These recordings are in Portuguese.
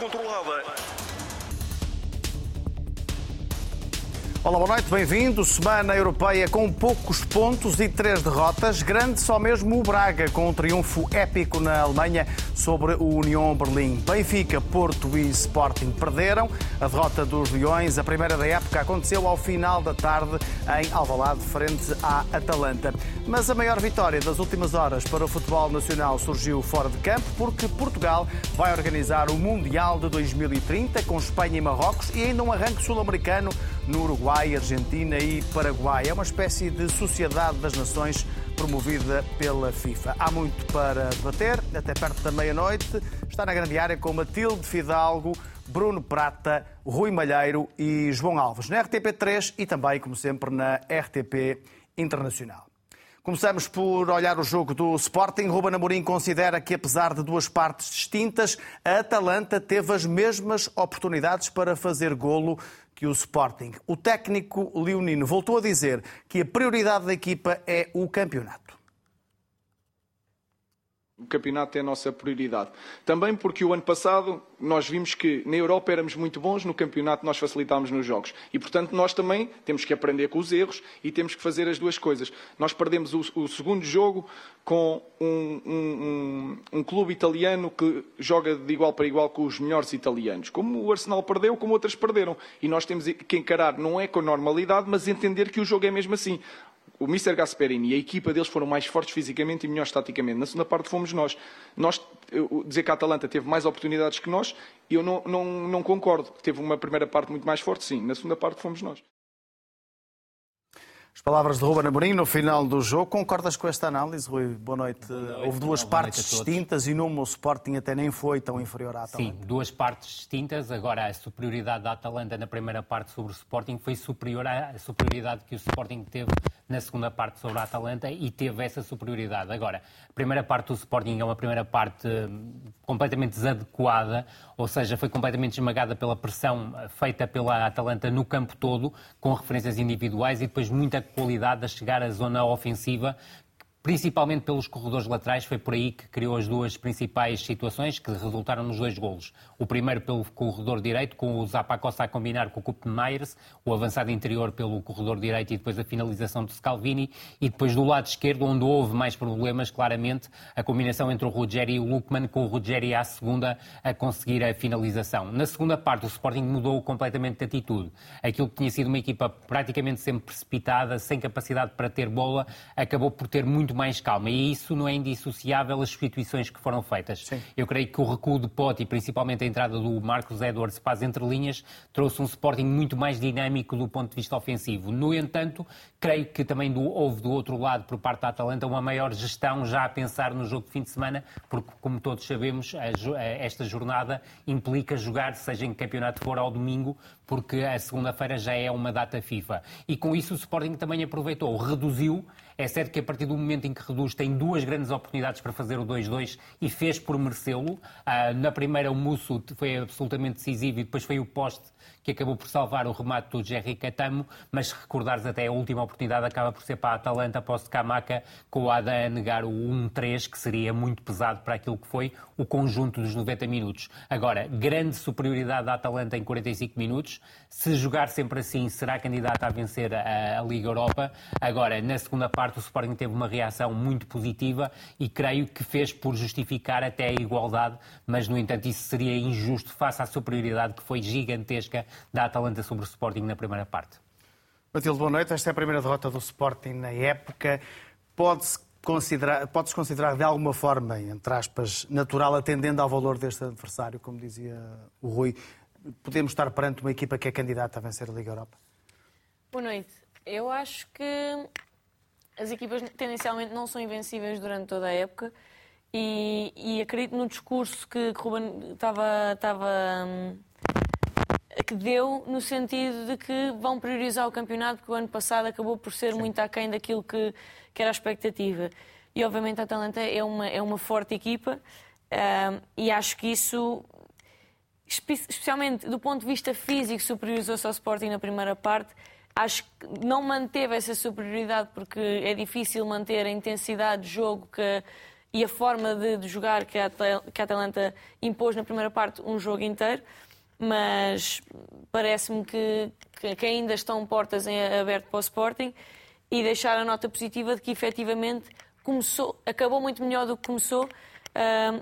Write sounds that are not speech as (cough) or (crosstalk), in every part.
controlada. Olá, boa noite, bem-vindo. Semana Europeia com poucos pontos e três derrotas. Grande só mesmo o Braga, com um triunfo épico na Alemanha sobre o Union Berlim. Benfica, Porto e Sporting perderam. A derrota dos Leões, a primeira da época, aconteceu ao final da tarde em Alvalade, frente à Atalanta. Mas a maior vitória das últimas horas para o futebol nacional surgiu fora de campo, porque Portugal vai organizar o Mundial de 2030 com Espanha e Marrocos e ainda um arranque sul-americano no Uruguai, Argentina e Paraguai. É uma espécie de sociedade das nações promovida pela FIFA. Há muito para debater, até perto da meia-noite. Está na grande área com Matilde Fidalgo, Bruno Prata, Rui Malheiro e João Alves, na RTP3 e também, como sempre, na RTP Internacional. Começamos por olhar o jogo do Sporting. Ruben Amorim considera que, apesar de duas partes distintas, a Atalanta teve as mesmas oportunidades para fazer golo que o Sporting. O técnico leonino voltou a dizer que a prioridade da equipa é o campeonato. O campeonato é a nossa prioridade. Também porque o ano passado nós vimos que na Europa éramos muito bons, no campeonato nós facilitámos nos jogos. E, portanto, nós também temos que aprender com os erros e temos que fazer as duas coisas. Nós perdemos o, o segundo jogo com um, um, um, um, clube italiano que joga de igual para igual com os melhores italianos. Como o Arsenal perdeu, como outras perderam. E nós temos que encarar, não é com normalidade, mas entender que o jogo é mesmo assim o Mr. Gasperini e a equipa deles foram mais fortes fisicamente e melhores taticamente. Na segunda parte fomos nós. nós dizer que a Atalanta teve mais oportunidades que nós, eu não, não, não concordo. Teve uma primeira parte muito mais forte, sim. Na segunda parte fomos nós. As palavras de Ruben Amorim no final do jogo. Concordas com esta análise, Rui? Boa noite. Boa noite. Houve duas Boa partes distintas e numa o Sporting até nem foi tão inferior à Atalanta. Sim, duas partes distintas. Agora, a superioridade da Atalanta na primeira parte sobre o Sporting foi superior à superioridade que o Sporting teve na segunda parte sobre a Atalanta e teve essa superioridade. Agora, a primeira parte do Sporting é uma primeira parte hum, completamente desadequada, ou seja, foi completamente esmagada pela pressão eh, feita pela Atalanta no campo todo, com referências individuais e depois muita qualidade a chegar à zona ofensiva, principalmente pelos corredores laterais, foi por aí que criou as duas principais situações que resultaram nos dois golos. O primeiro pelo corredor direito, com o Zapacosta a combinar com o Kup Myers, o avançado interior pelo corredor direito e depois a finalização de Scalvini, e depois do lado esquerdo, onde houve mais problemas, claramente, a combinação entre o Ruggeri e o Lukman, com o Ruggeri à segunda a conseguir a finalização. Na segunda parte, o Sporting mudou completamente de atitude. Aquilo que tinha sido uma equipa praticamente sempre precipitada, sem capacidade para ter bola, acabou por ter muito muito mais calma. E isso não é indissociável das substituições que foram feitas. Sim. Eu creio que o recuo de Pote e principalmente a entrada do Marcos Edwards para as entrelinhas trouxe um Sporting muito mais dinâmico do ponto de vista ofensivo. No entanto, creio que também do, houve do outro lado, por parte da Atalanta, uma maior gestão já a pensar no jogo de fim de semana, porque, como todos sabemos, a, a, esta jornada implica jogar, seja em que campeonato for ao domingo, porque a segunda-feira já é uma data FIFA. E com isso o Sporting também aproveitou, reduziu é certo que a partir do momento em que reduz, tem duas grandes oportunidades para fazer o 2-2 e fez por merecê-lo. Ah, na primeira, o Musso foi absolutamente decisivo e depois foi o poste que acabou por salvar o remate do Jerry Catamo, mas se recordares até a última oportunidade acaba por ser para a Atalanta após Camaca, com o Ada a negar o 1-3, que seria muito pesado para aquilo que foi o conjunto dos 90 minutos. Agora, grande superioridade da Atalanta em 45 minutos. Se jogar sempre assim, será candidata a vencer a, a Liga Europa. Agora, na segunda parte, o Sporting teve uma reação muito positiva e creio que fez por justificar até a igualdade, mas, no entanto, isso seria injusto face à superioridade que foi gigantesca da Atalanta sobre o Sporting na primeira parte. Matilde, boa noite. Esta é a primeira derrota do Sporting na época. Pode-se considerar, pode-se considerar de alguma forma, entre aspas, natural, atendendo ao valor deste adversário, como dizia o Rui, podemos estar perante uma equipa que é candidata a vencer a Liga Europa? Boa noite. Eu acho que as equipas tendencialmente não são invencíveis durante toda a época e, e acredito no discurso que, que Ruben estava, estava hum, que deu no sentido de que vão priorizar o campeonato, porque o ano passado acabou por ser Sim. muito aquém daquilo que, que era a expectativa. E obviamente a Atalanta é uma, é uma forte equipa uh, e acho que isso, especialmente do ponto de vista físico, superiorizou-se ao Sporting na primeira parte. Acho que não manteve essa superioridade porque é difícil manter a intensidade de jogo que e a forma de, de jogar que a, que a Atalanta impôs na primeira parte um jogo inteiro, mas parece-me que, que, ainda estão portas em aberto para o Sporting e deixar a nota positiva de que efetivamente começou, acabou muito melhor do que começou.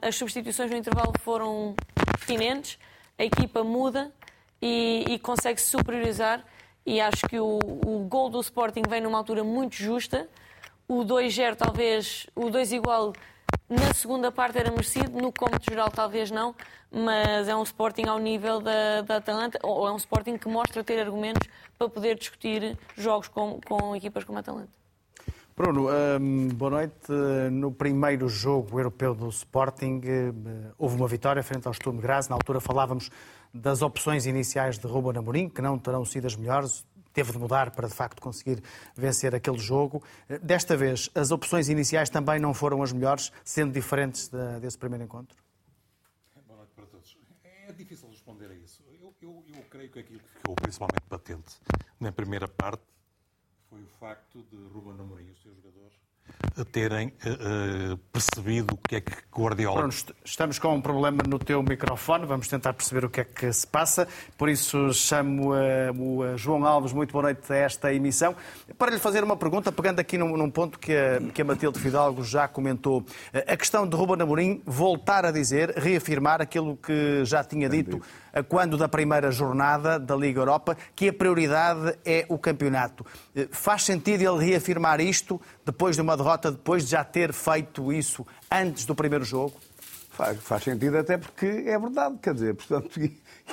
As substituições no intervalo foram pertinentes, a equipa muda e, e consegue se superiorizar. E acho que o, o gol do Sporting vem numa altura muito justa. O 2-0, talvez, o 2 igual na segunda parte era merecido, no cômputo geral talvez não, mas é um Sporting ao nível da, da Atalanta, ou é um Sporting que mostra ter argumentos para poder discutir jogos com, com equipas como a Atalanta. Bruno, hum, boa noite. No primeiro jogo europeu do Sporting hum, houve uma vitória frente ao Sturm Graz. Na altura falávamos das opções iniciais de Ruben Amorim, que não terão sido as melhores teve de mudar para de facto conseguir vencer aquele jogo. Desta vez, as opções iniciais também não foram as melhores, sendo diferentes desse primeiro encontro? Boa noite para todos. É difícil responder a isso. Eu, eu, eu creio que aquilo que ficou principalmente patente na primeira parte foi o facto de Ruben Amorim e os seus jogadores terem uh, percebido o que é que Guardiola. Pronto, estamos com um problema no teu microfone, vamos tentar perceber o que é que se passa. Por isso chamo uh, o João Alves, muito boa noite a esta emissão, para lhe fazer uma pergunta, pegando aqui num, num ponto que a, que a Matilde Fidalgo já comentou. A questão de Ruben Amorim voltar a dizer, reafirmar aquilo que já tinha dito quando da primeira jornada da Liga Europa, que a prioridade é o campeonato. Faz sentido ele reafirmar isto depois de uma derrota, depois de já ter feito isso antes do primeiro jogo? Faz, faz sentido até porque é verdade, quer dizer, portanto,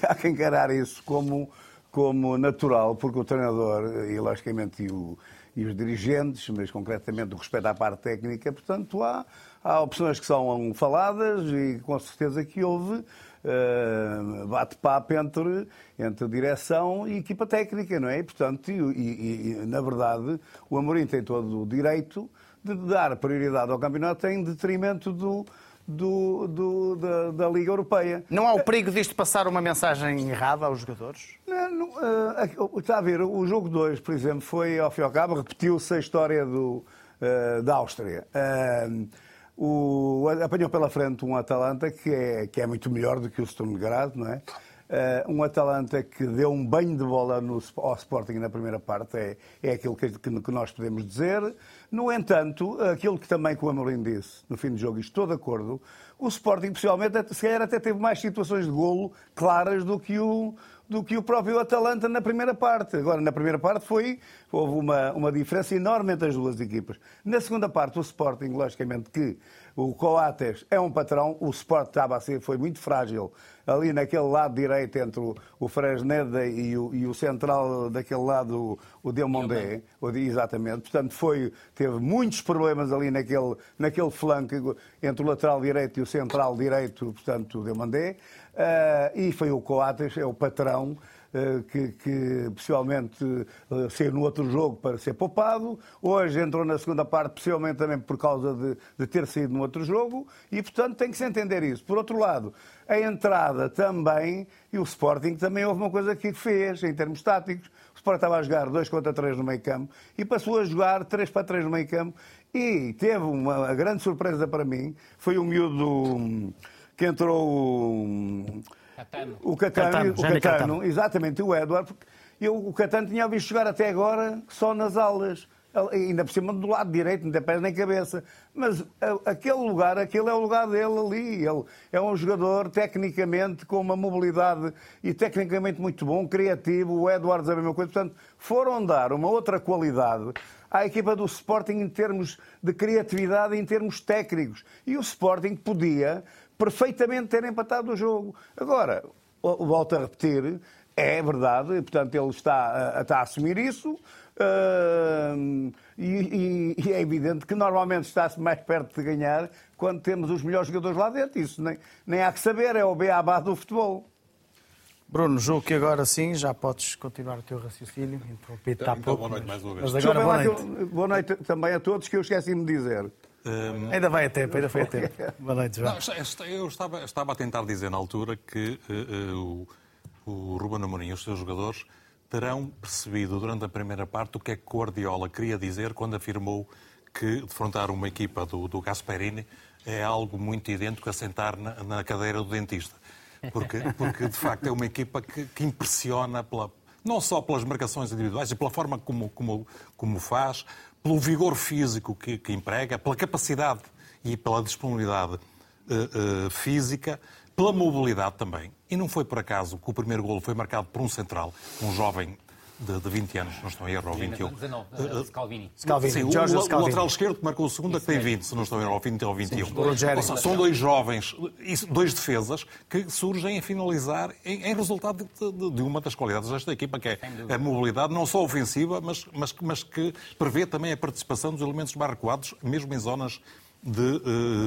há que encarar isso como, como natural, porque o treinador e, logicamente, e, o, e os dirigentes, mas concretamente o respeito à parte técnica, portanto, há, há opções que são faladas e com certeza que houve uh, bate-papo entre, entre direção e equipa técnica, não é? E, portanto, e, e, e, na verdade, o Amorim tem todo o direito de dar prioridade ao campeonato em detrimento do, do, do, da, da, Liga Europeia. Não há o perigo disto passar uma mensagem errada aos jogadores? Não, não, uh, está a ver, o jogo 2, por exemplo, foi ao fim e ao cabo, repetiu-se a história do, uh, da Áustria. Uh, o, apanhou pela frente um Atalanta que é, que é muito melhor do que o Sturm Graz, não é? Uh, um Atalanta que deu um banho de bola no, ao Sporting na primeira parte, é, é aquilo que, que, nós podemos dizer. No entanto, aquilo que também que o Amorim disse no fim do jogo, estou de acordo, o Sporting, possivelmente, se calhar até teve mais situações de golo claras do que o, do que o próprio Atalanta na primeira parte. Agora, na primeira parte foi, houve uma, uma diferença enorme entre as duas equipas. Na segunda parte, o Sporting, logicamente que o Coates é um patrão, o Sport estava a ser, foi muito frágil ali naquele lado direito entre o, o Fresneda e o, e o central daquele lado, o, o Delmondé, exatamente. Portanto, foi, teve muitos problemas ali naquele, naquele flanco entre o lateral direito e o central direito, portanto, o Delmondé. Uh, e foi o Coates, é o patrão, uh, que, que possivelmente uh, saiu no outro jogo para ser poupado. Hoje entrou na segunda parte, possivelmente também por causa de, de ter saído no outro jogo. E, portanto, tem que se entender isso. Por outro lado, a entrada também, e o Sporting também houve uma coisa que fez, em termos táticos. O Sporting estava a jogar 2 contra 3 no meio campo e passou a jogar 3 para 3 no meio campo. E teve uma grande surpresa para mim, foi o miúdo que entrou o Catano, o Catano, Catano, o Catano, Catano. exatamente, o Edward. Eu, o Catano tinha visto jogar até agora só nas aulas, ainda por cima do lado direito, não tem pés nem cabeça. Mas aquele lugar, aquele é o lugar dele ali. Ele é um jogador tecnicamente com uma mobilidade e tecnicamente muito bom, criativo. O Edwards é a mesma coisa. Portanto, foram dar uma outra qualidade à equipa do Sporting em termos de criatividade, em termos técnicos. E o Sporting podia perfeitamente ter empatado o jogo. Agora, volto a repetir, é verdade, portanto ele está, está a assumir isso. Uh, e, e, é evidente que normalmente está-se mais perto de ganhar quando temos os melhores jogadores lá dentro. Isso nem, nem há que saber, é o beabá do futebol. Bruno, julgo que agora sim já podes continuar o teu raciocínio. Interrompido então, então, boa noite mais uma vez. Mas agora, boa noite. boa noite também a todos, que eu esqueci-me de dizer. Um... Ainda vai a tempo, ainda foi a tempo. (laughs) Boa noite, João. Não, eu estava, estava, a tentar dizer na altura que uh, uh, o, o Ruben Amorim e os seus jogadores terão percebido durante a primeira parte o que é que Guardiola queria dizer quando afirmou que defrontar uma equipa do, do Gasperini é algo muito idêntico a sentar na, na cadeira do dentista. Porque, porque, de facto, é uma equipa que, que impressiona pela, não só pelas marcações individuais e pela forma como, como, como faz, pelo vigor físico que, que emprega, pela capacidade e pela disponibilidade uh, uh, física, pela mobilidade também. E não foi por acaso que o primeiro golo foi marcado por um central, um jovem de, de 20 anos, não estou em erro, ou 21. 19, uh, Scalvini. Scalvini. Sim, o, Scalvini. o lateral esquerdo que marcou o segundo é que tem 20, se não estou em erro, ou 20 ou 21. Rogério. Ou seja, são dois jovens, dois defesas, que surgem a finalizar em, em resultado de, de- de uma das qualidades desta equipa, que é a mobilidade, não só ofensiva, mas, mas, mas que prevê também a participação dos elementos mais recuados, mesmo em zonas de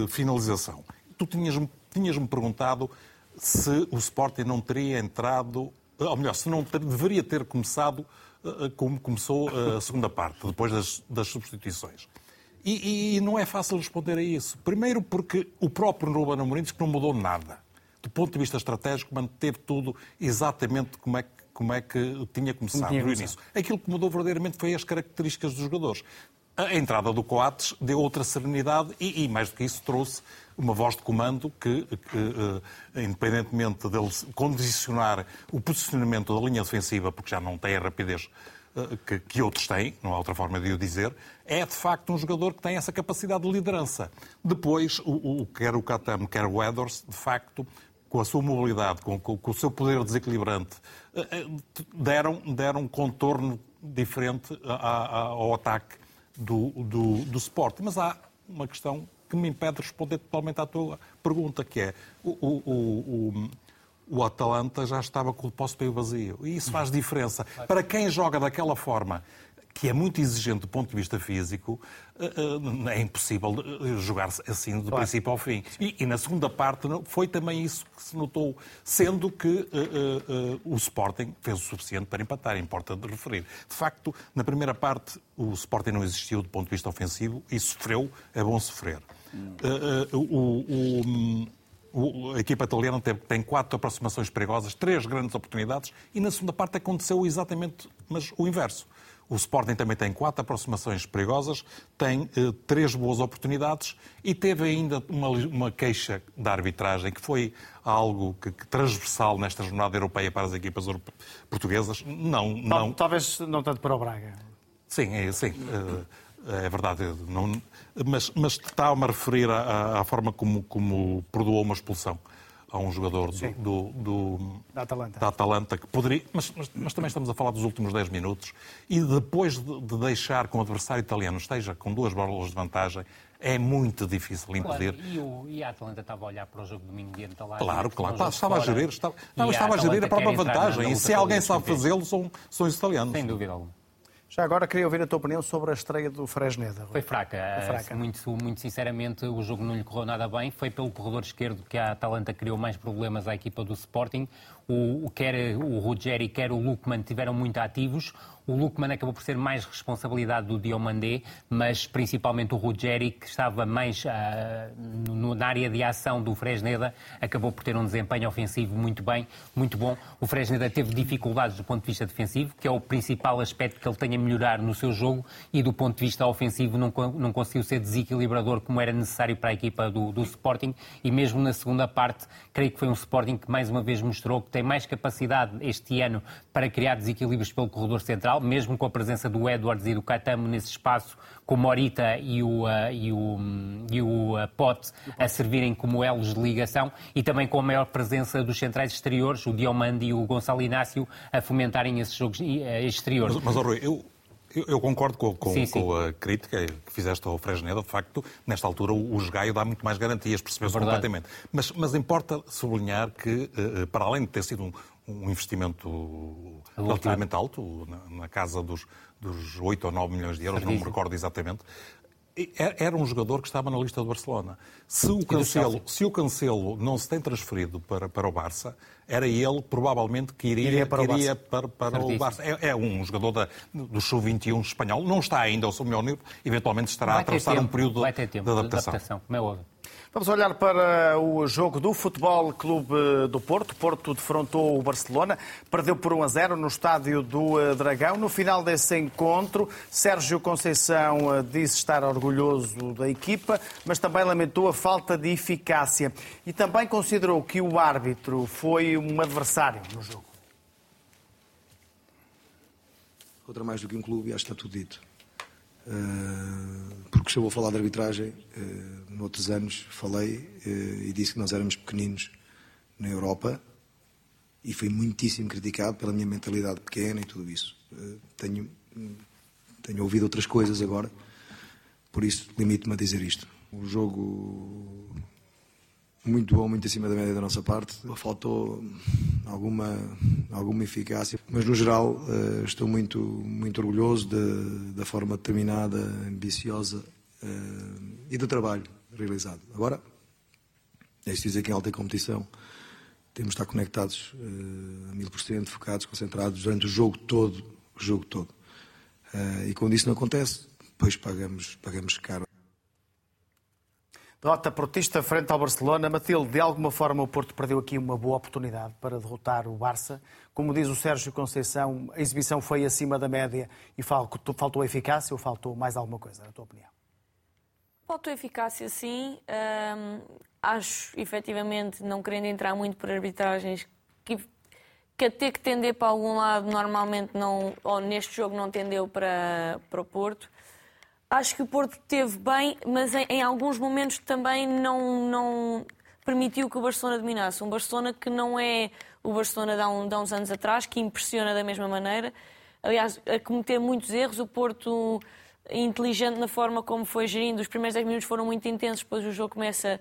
eh, finalização. Tu tinhas-me tinhas perguntado se o Sporting não teria entrado, ou melhor, se não ter- deveria ter começado eh, como começou a segunda parte, depois das, das substituições. E, e não é fácil responder a isso. Primeiro porque o próprio Ruben Amorim diz que não mudou nada. Do ponto de vista estratégico, manteve tudo exatamente como é que, como é que tinha começado no início. Aquilo que mudou verdadeiramente foi as características dos jogadores. A entrada do Coates deu outra serenidade e, e, mais do que isso, trouxe uma voz de comando que, que, eh, independentemente dele condicionar o posicionamento da linha defensiva, porque já não tem a rapidez eh, que, que outros têm, não há outra forma de o dizer, é de facto um jogador que tem essa capacidade de liderança. Depois, o, o, quer o Katam, quer o Edwards, de facto, com a sua mobilidade, com, com- com o seu poder desequilibrante, eh, deram, deram um contorno diferente a- a- ao ataque do, do, do Sport. Mas há uma questão que me impede de responder totalmente à tua pergunta, que é o, o, o- o Atalanta já estava com o depósito meio vazio. E isso faz diferença. Para quem joga daquela forma, que é muito exigente do ponto de vista físico, eh, eh, é impossível eh, jogar assim do princípio ao fim. E, e na segunda parte foi também isso que se notou, sendo que eh, eh, o Sporting fez o suficiente para empatar, importa de referir. De facto, na primeira parte, o Sporting não existiu do ponto de vista ofensivo e sofreu, é bom sofrer. O- a equipa italiana tem, tem quatro aproximações perigosas, três grandes oportunidades, e na segunda parte aconteceu exatamente mas o inverso. O Sporting também tem quatro aproximações perigosas, tem eh, três boas oportunidades e teve ainda uma, uma queixa da arbitragem, que foi algo que, que transversal nesta jornada europeia para as equipas portuguesas. Não, não, Talvez não tanto para o Braga. Sim, é, sim, eh, é verdade. Não, mas, mas está-me a referir à, à forma como, como perdoou uma expulsão a um jogador do, do, do- Da Atalanta. da Atalanta que poderia. Mas, mas- mas também estamos a falar dos últimos 10 minutos e depois de, de deixar que o adversário italiano esteja com duas bolas de vantagem, é muito difícil Claro, impedir. e, o, e a Atalanta estava a olhar para o jogo de domingo diante da Lazio. Claro, claro. jogo Estava a gerir, estava, não, estava a gerir a própria vantagem. E se alguém sabe fazê-lo, são, são os italianos. Sem dúvida alguma. Já agora queria ouvir a tua opinião sobre a estreia do Fresneda. Foi fraca. fraca. Muito, muito sinceramente, o jogo não lhe correu nada bem. Foi pelo corredor esquerdo que a Atalanta criou mais problemas à equipa do Sporting. O, quer o Ruggeri, quer o Lukman tiveram muito ativos. O Lukman acabou por ser mais responsabilidade do Diomandé, mas principalmente o Ruggeri, que estava mais ah, no- na área de ação do Fresneda, acabou por ter um desempenho ofensivo muito bem, muito bom. O Fresneda teve dificuldades do ponto de vista defensivo, que é o principal aspecto que ele tem a melhorar no seu jogo, e do ponto de vista ofensivo não, não conseguiu ser desequilibrador como era necessário para a equipa do, do Sporting, e mesmo na segunda parte, creio que foi um Sporting que mais uma vez mostrou que tem mais capacidade este ano para criar desequilíbrios pelo corredor central, mesmo com a presença do Edwards e do Catamo nesse espaço, com o Morita e o, ah, e o, e o ah, Pote a servirem como elos de ligação e também com a maior presença dos centrais exteriores, o Diomande e o Gonçalo Inácio, a fomentarem esses jogos eh, exteriores. Mas, mas ó, Rui, eu, eu, eu concordo com, com- Sim, sim. com a crítica que fizeste ao Fresneda. De facto, nesta altura, o, o Jogaio dá muito mais garantias, percebeu-se Verdade. completamente. Mas, mas importa sublinhar que, eh, eh, para além de ter sido um, um investimento relativamente alto, na, na casa dos, dos 8 ou 9 milhões de euros, não me recordo exatamente, era um jogador que estava na lista do Barcelona. Se o Cancelo, se o Cancelo não se tem transferido para, para o Barça, era ele provavelmente que iria, Iria para o que iria Barça. para, para o. Barça. É, é um jogador da, do Sub-21 espanhol. Não está ainda ao seu melhor nível. Eventualmente estará a atravessar tempo, um período vai ter tempo de adaptação. como é óbvio. Vamos olhar para o jogo do Futebol Clube do Porto. Porto defrontou o Barcelona, perdeu por 1 a 0 no estádio do eh, Dragão. No final desse encontro, Sérgio Conceição eh, disse estar orgulhoso da equipa, mas também lamentou a falta de eficácia e também considerou que o árbitro foi um adversário no jogo. Outra mais do que um clube, acho que está tudo dito. Uh, porque se eu vou falar de arbitragem, uh, noutros anos falei uh, e disse que nós éramos pequeninos na Europa e fui muitíssimo criticado pela minha mentalidade pequena e tudo isso. Tenho, tenho ouvido outras coisas agora, por isso limito-me a dizer isto. O jogo muito bom, muito acima da média da nossa parte. Faltou alguma, alguma eficácia, mas no geral eh, estou muito, muito orgulhoso de, da forma determinada, ambiciosa eh, e do trabalho realizado. Agora, é isso dizer que em alta competição temos de estar conectados eh, a mil por cento, focados, concentrados durante o jogo todo, o jogo todo. E quando isso não acontece, depois pagamos, pagamos caro. Derrota portista frente ao Barcelona. Matilde, de alguma forma o Porto perdeu aqui uma boa oportunidade para derrotar o Barça. Como diz o Sérgio Conceição, a exibição foi acima da média e faltou eficácia ou faltou mais alguma coisa, na tua opinião? Faltou eficácia, sim. acho, efetivamente, não querendo entrar muito por arbitragens, que, que a ter que tender para algum lado, normalmente não, ou neste jogo não tendeu para, para o Porto. Acho que o Porto teve bem, mas em, em, alguns momentos também não, não permitiu que o Barcelona dominasse. Um Barcelona que não é o Barcelona de há, um, de há uns anos atrás, que impressiona da mesma maneira. Aliás, a cometer muitos erros. O Porto, inteligente na forma como foi gerindo, os primeiros 10 minutos foram muito intensos, depois o jogo começa.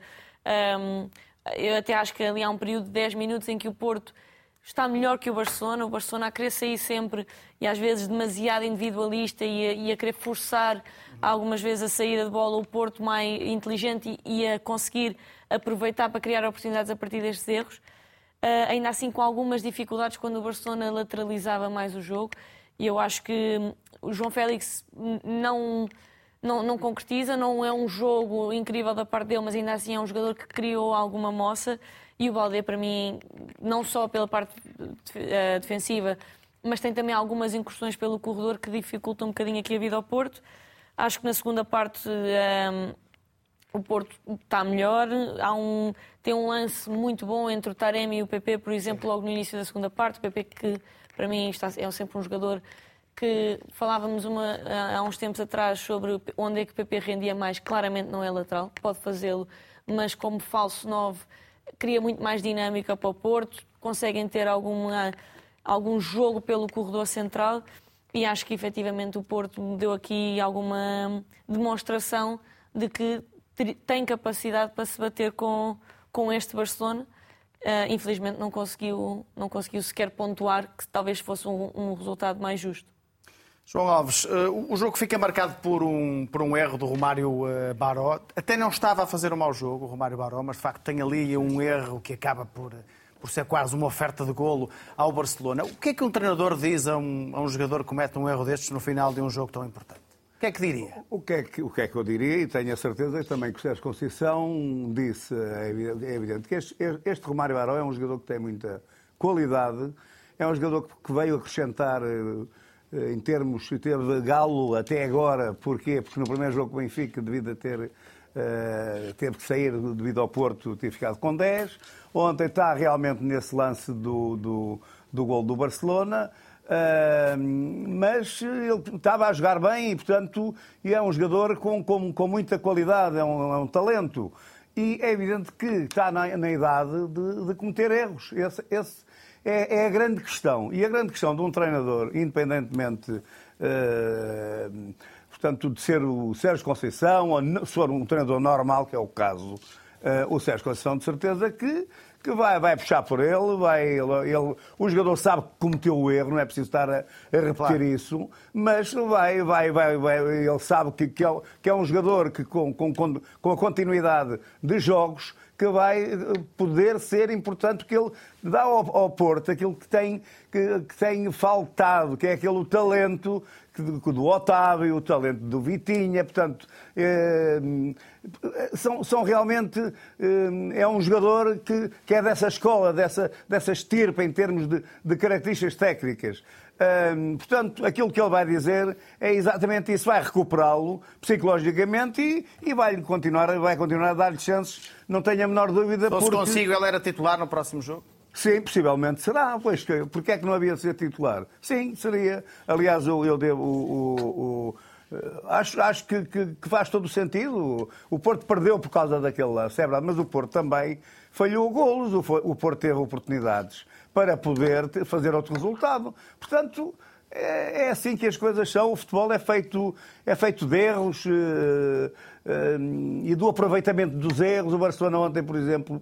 Um, eu até acho que ali há um período de 10 minutos em que o Porto está melhor que o Barcelona. O Barcelona a querer sair sempre e às vezes demasiado individualista e a, e a querer forçar algumas vezes a saída de bola, o Porto mais inteligente e, e a conseguir aproveitar para criar oportunidades a partir destes erros. Uh, ainda assim com algumas dificuldades quando o Barcelona lateralizava mais o jogo. E eu acho que o João Félix não, não, não concretiza, não é um jogo incrível da parte dele, mas ainda assim é um jogador que criou alguma moça. E o Balde, para mim, não só pela parte ah, defensiva, mas tem também algumas incursões pelo corredor que dificultam um bocadinho aqui a vida ao Porto. Acho que na segunda parte um, o Porto está melhor. Há um, tem um lance muito bom entre o Taremi e o PP, por exemplo, logo no início da segunda parte. O PP que para mim está, é sempre um jogador que falávamos uma, há uns tempos atrás sobre onde é que o PP rendia mais. Claramente não é lateral, pode fazê-lo, mas como falso 9 cria muito mais dinâmica para o Porto. Conseguem ter alguma, algum jogo pelo corredor central e acho que efetivamente o Porto deu aqui alguma demonstração de que tem capacidade para se bater com, com este Barcelona. Uh, infelizmente não conseguiu, não conseguiu sequer pontuar, que talvez fosse um, um resultado mais justo. João Alves, uh, o jogo fica marcado por um, por um erro do Romário uh, Baró. Até não estava a fazer um mau jogo, o Romário Baró, mas de facto tem ali um erro que acaba por por ser quase uma oferta de golo ao Barcelona. O que é que um treinador diz a um, a um jogador que comete um erro destes no final de um jogo tão importante? O que é que diria? O que é que, o que, é que eu diria, e tenho a certeza também que o Sérgio Conceição disse, é evidente, é evidente que este, este Romário Baró é um jogador que tem muita qualidade, é um jogador que veio acrescentar eh, em termos, teve galo até agora, porquê? Porque no primeiro jogo com o Benfica, devido a ter Uh, teve que sair devido ao Porto ter ficado com 10. Ontem está realmente nesse lance do, do, do gol do Barcelona. Uh, mas ele estava a jogar bem e, portanto, é um jogador com, com, com muita qualidade, é um, é um, talento. E é evidente que está na, na idade de, de, cometer erros. Esse, esse é, é, a grande questão. E a grande questão de um treinador, independentemente. Uh, portanto, de ser o Sérgio Conceição, ou se for um treinador normal, que é o caso, uh, o Sérgio Conceição, de certeza que, que vai, vai puxar por ele, vai, ele, ele, o jogador sabe que cometeu o erro, não é preciso estar a, a repetir claro. isso, mas vai, vai, vai, vai, ele sabe que, que, é, que é um jogador que, com, com, com a continuidade de jogos, que vai eh, poder ser importante, porque ele dá ao, ao Porto aquilo que tem, que, que tem faltado, que é aquele talento do Otávio, o talento do Vitinha, portanto, eh, são, são realmente. Eh, é um jogador que, que é dessa escola, dessa, dessa estirpa em termos de, de características técnicas. Um, portanto, aquilo que ele vai dizer é exatamente isso, vai recuperá-lo psicologicamente e, e vai, continuar, vai continuar a dar-lhe chances, não tenho a menor dúvida. Só porque... se consigo, ele era titular no próximo jogo? Sim, possivelmente será. Pois, porque é que não havia de ser titular? Sim, seria. Aliás, eu, eu devo. O, o, o, acho acho que, que, que, faz todo o sentido. O Porto perdeu por causa daquele lance, é verdade, mas o Porto também falhou golos. O Porto teve oportunidades para poder fazer outro resultado. Portanto, é, é, assim que as coisas são. O futebol é feito, é feito de erros uh, uh, e do aproveitamento dos erros. O Barcelona ontem, por exemplo,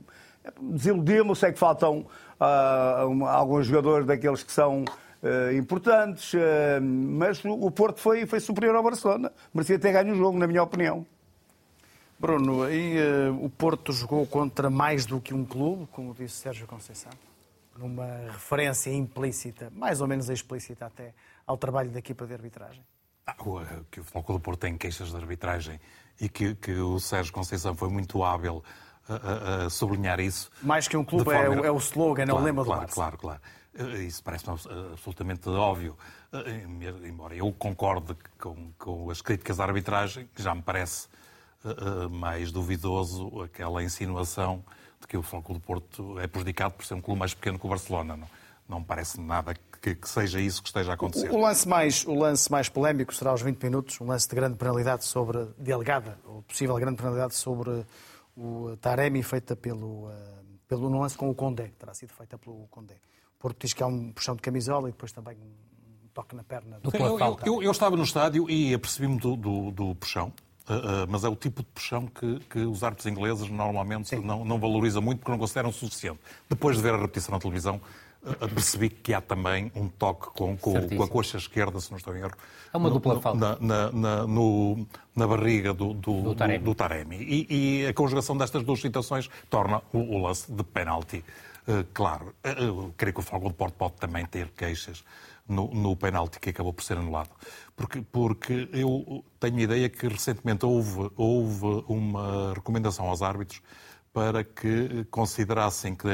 desiludiu-me. Sei que faltam uh, alguns jogadores daqueles que são importantes, mas o Porto foi, foi superior ao Barcelona. Merecia ter ganho o jogo, na minha opinião. Bruno, aí, o Porto jogou contra mais do que um clube, como disse Sérgio Conceição? Numa referência implícita, mais ou menos explícita até, ao trabalho da equipa de arbitragem? Ah, que o Futebol do Porto tem queixas de arbitragem e que, que o Sérgio Conceição foi muito hábil a, a, sublinhar isso. Mais que um clube é forma... é, o slogan, claro, é o lema claro, do Barça. Claro, claro. Eh, isso parece-me absolutamente óbvio. Eh, embora eu concorde com, com as críticas à arbitragem, que já me parece mais duvidoso aquela insinuação de que o Futebol do Porto é prejudicado por ser um clube mais pequeno que o Barcelona. Não, não me parece nada que, que, seja isso que esteja a acontecer. O, o, lance mais, o lance mais polémico será aos 20 minutos, um lance de grande penalidade sobre, de alegada, ou possível grande penalidade sobre o Taremi, feita pelo, uh, pelo um lance com o Condé, terá sido feita pelo Condé. O Porto diz que há um puxão de camisola e depois também um toque na perna. Do eu, eu, eu, eu, estava no estádio e apercebi-me do, do, do puxão. Uh, uh, mas é o tipo de puxão que, que os árbitros ingleses normalmente não, não, valorizam muito porque não consideram suficiente. Depois de ver a repetição na televisão, uh, percebi que há também um toque com, com, com, a coxa esquerda, se não estou em erro. É uma dupla falta. Na, na, no, na barriga do, do, do Taremi. Do, do Taremi. E, e, a conjugação destas duas situações torna o, o lance de penalti. claro, creio que o Fogo do Porto pode também ter queixas no, no penalti que acabou por ser anulado. Porque, porque eu tenho a ideia que recentemente houve, houve uma recomendação aos árbitros para que considerassem que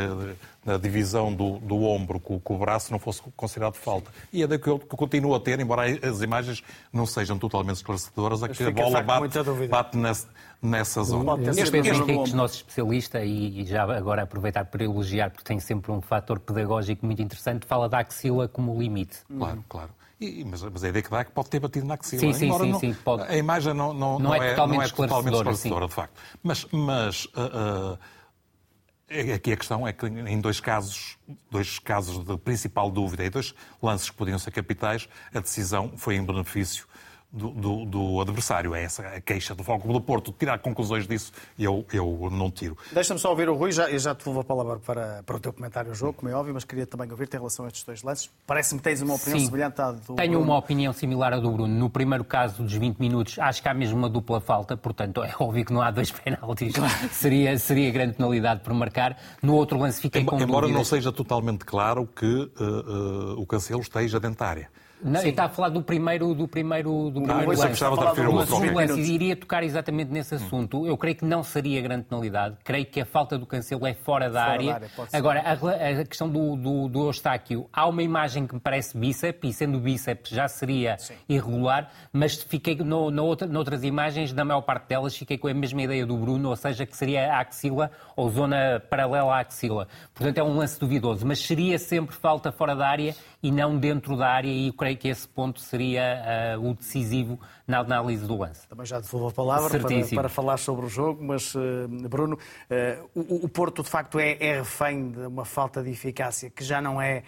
a, divisão do, do ombro com, com, o braço não fosse considerado falta. E é daí que eu continuo a ter, embora as imagens não sejam totalmente esclarecedoras, a que a bola bate, bate nessa, nessa zona. Este, este Henrique, nosso especialista, e já agora aproveitar para elogiar, porque tem sempre um fator pedagógico muito interessante, fala da axila como limite. Claro, claro. E, mas, mas, a ideia que dá é que pode ter batido na axila. Sim, sim, Embora sim, não, sim, pode. A imagem não, não, não, é, totalmente não é totalmente esclarecedora, de facto. Mas, mas uh, uh, aqui a questão é que em dois casos, dois casos de principal dúvida e dois lances que podiam ser capitais, a decisão foi em benefício do, do, do, adversário. É essa a queixa do Foco do Porto. Tirar conclusões disso, eu, eu não tiro. Deixa-me só ouvir o Rui. Já, eu já te devolvo a palavra para, para o teu comentário ao jogo, como é óbvio, mas queria também ouvir-te em relação a estes dois lances. Parece-me que tens uma opinião Sim, semelhante à do Tenho Bruno. uma opinião similar à do Bruno. No primeiro caso dos 20 minutos, acho que há mesmo uma dupla falta, portanto, é óbvio que não há dois (laughs) penaltis. seria, seria grande penalidade por marcar. No outro lance fiquei com Embora dúvidas. não seja totalmente claro que uh, uh, o Cancelo esteja dentro da área. Não, ele está a falar do primeiro, do primeiro, do primeiro lance. Precisava de referir o segundo lance. Iria tocar exatamente nesse assunto. Eu creio que não seria grande penalidade. Creio que a falta do cancelo é fora da fora área. Da área Agora, a, a, questão do, do, do Eustáquio, há uma imagem que me parece bíceps, e sendo bíceps já seria Sim. irregular, mas fiquei no, no outra, noutras imagens, na maior parte delas, fiquei com a mesma ideia do Bruno, ou seja, que seria a axila ou zona paralela à axila. Portanto, é um lance duvidoso, mas seria sempre falta fora da área e não dentro da área, e eu creio que esse ponto seria uh, o decisivo na análise do lance. Também já devolvo a palavra para, para, falar sobre o jogo, mas, uh, Bruno, uh, o, o, Porto de facto é, é refém de uma falta de eficácia que já não é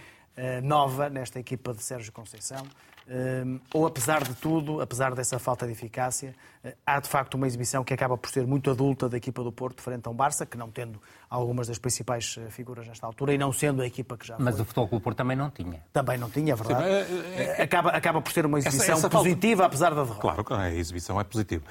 nova nesta equipa de Sérgio Conceição. Ou apesar de tudo, apesar dessa falta de eficácia, eh, há de facto uma exibição que acaba por ser muito adulta da equipa do Porto frente a um Barça, que não tendo algumas das principais eh, figuras nesta altura e não sendo a equipa que já Mas foi. o Futebol Clube Porto também não tinha. Também não tinha, é verdade. Sim, é, é, acaba, acaba por ser uma exibição essa, essa positiva, falta... apesar da derrota. Claro, a exibição é positiva.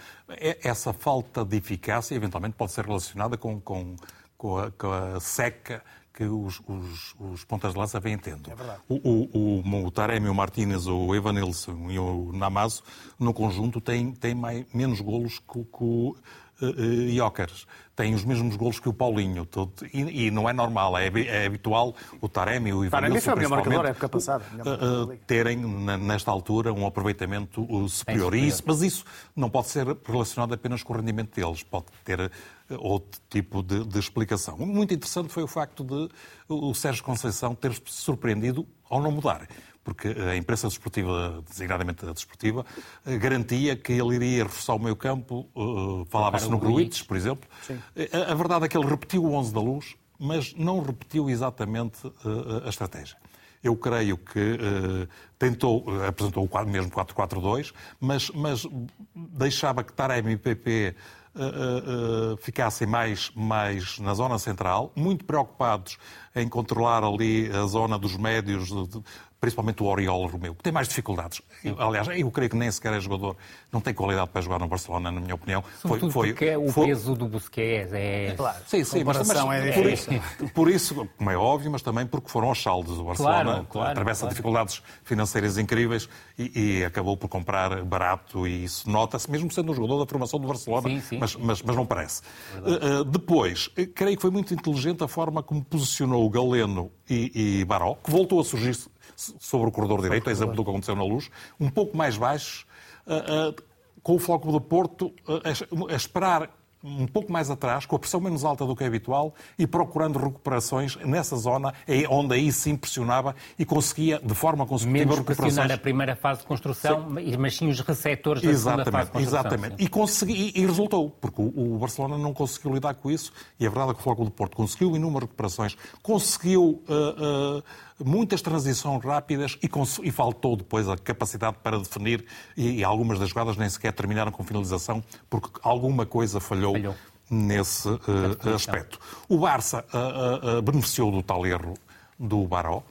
Essa falta de eficácia, eventualmente, pode ser relacionada com, com com a, com a seca que os, os, os pontas de lança vêm tendo. É o, o, o, o Taremi, o Martínez, o Evanilson e o Namazo, no conjunto, têm, têm mais, menos golos que, que o uh, Tem os mesmos golos que o Paulinho. Todo, e, e, não é normal, é, é habitual o Taremi, o Ivan Nilsson, principalmente, época passada, uh, terem, nesta altura, um aproveitamento superior. É e isso, mas isso não pode ser relacionado apenas com o rendimento deles. Pode ter outro tipo de, de, explicação. Muito interessante foi o facto de o Sérgio Conceição ter surpreendido ao não mudar porque a imprensa desportiva, designadamente a desportiva, eh, garantia que ele iria reforçar o meio campo, uh, falava-se no Gruites, por exemplo. A, a, verdade é que ele repetiu o 11 da luz, mas não repetiu exatamente uh, a estratégia. Eu creio que uh, tentou, apresentou o mesmo 4-4-2, mas, mas deixava que Taremi e PP uh, uh, ficassem mais, mais na zona central, muito preocupados em controlar ali a zona dos médios, principalmente o Oriol Romeu, que tem mais dificuldades. Eu, aliás, eu creio que nem sequer é jogador, não tem qualidade para jogar no Barcelona, na minha opinião. Foi, foi, porque é o foi... peso do Busquets é... Claro, sim, sim, mas, mas é por, isso, por isso, como é óbvio, mas também porque foram aos saldos. O Barcelona claro, claro, atravessa claro. dificuldades financeiras incríveis e, e, acabou por comprar barato e isso nota-se, mesmo sendo um jogador da formação do Barcelona, sim, sim. Mas, mas, mas, não parece. Uh, depois, creio que foi muito inteligente a forma como posicionou o Galeno e, e Baró, que voltou a surgir sobre o corredor direito, a exemplo do que aconteceu na Luz, um pouco mais baixos, uh, uh, com o Floco do Porto uh, a esperar um pouco mais atrás, com a pressão menos alta do que é habitual e procurando recuperações nessa zona, é onde aí sim pressionava e conseguia, de forma consecutiva, Menos recuperações. a primeira fase de construção, sim. mas sim os receptores da exatamente, segunda fase de construção. Exatamente. E, consegui, e, resultou, porque o, o, Barcelona não conseguiu lidar com isso e a verdade é que o Foco do Porto conseguiu inúmeras recuperações, conseguiu... Uh, uh, muitas transições rápidas e, e, faltou depois a capacidade para definir e, e, algumas das jogadas nem sequer terminaram com finalização porque alguma coisa falhou, falhou. nesse uh, aspecto. O Barça uh, beneficiou do tal erro do Baró,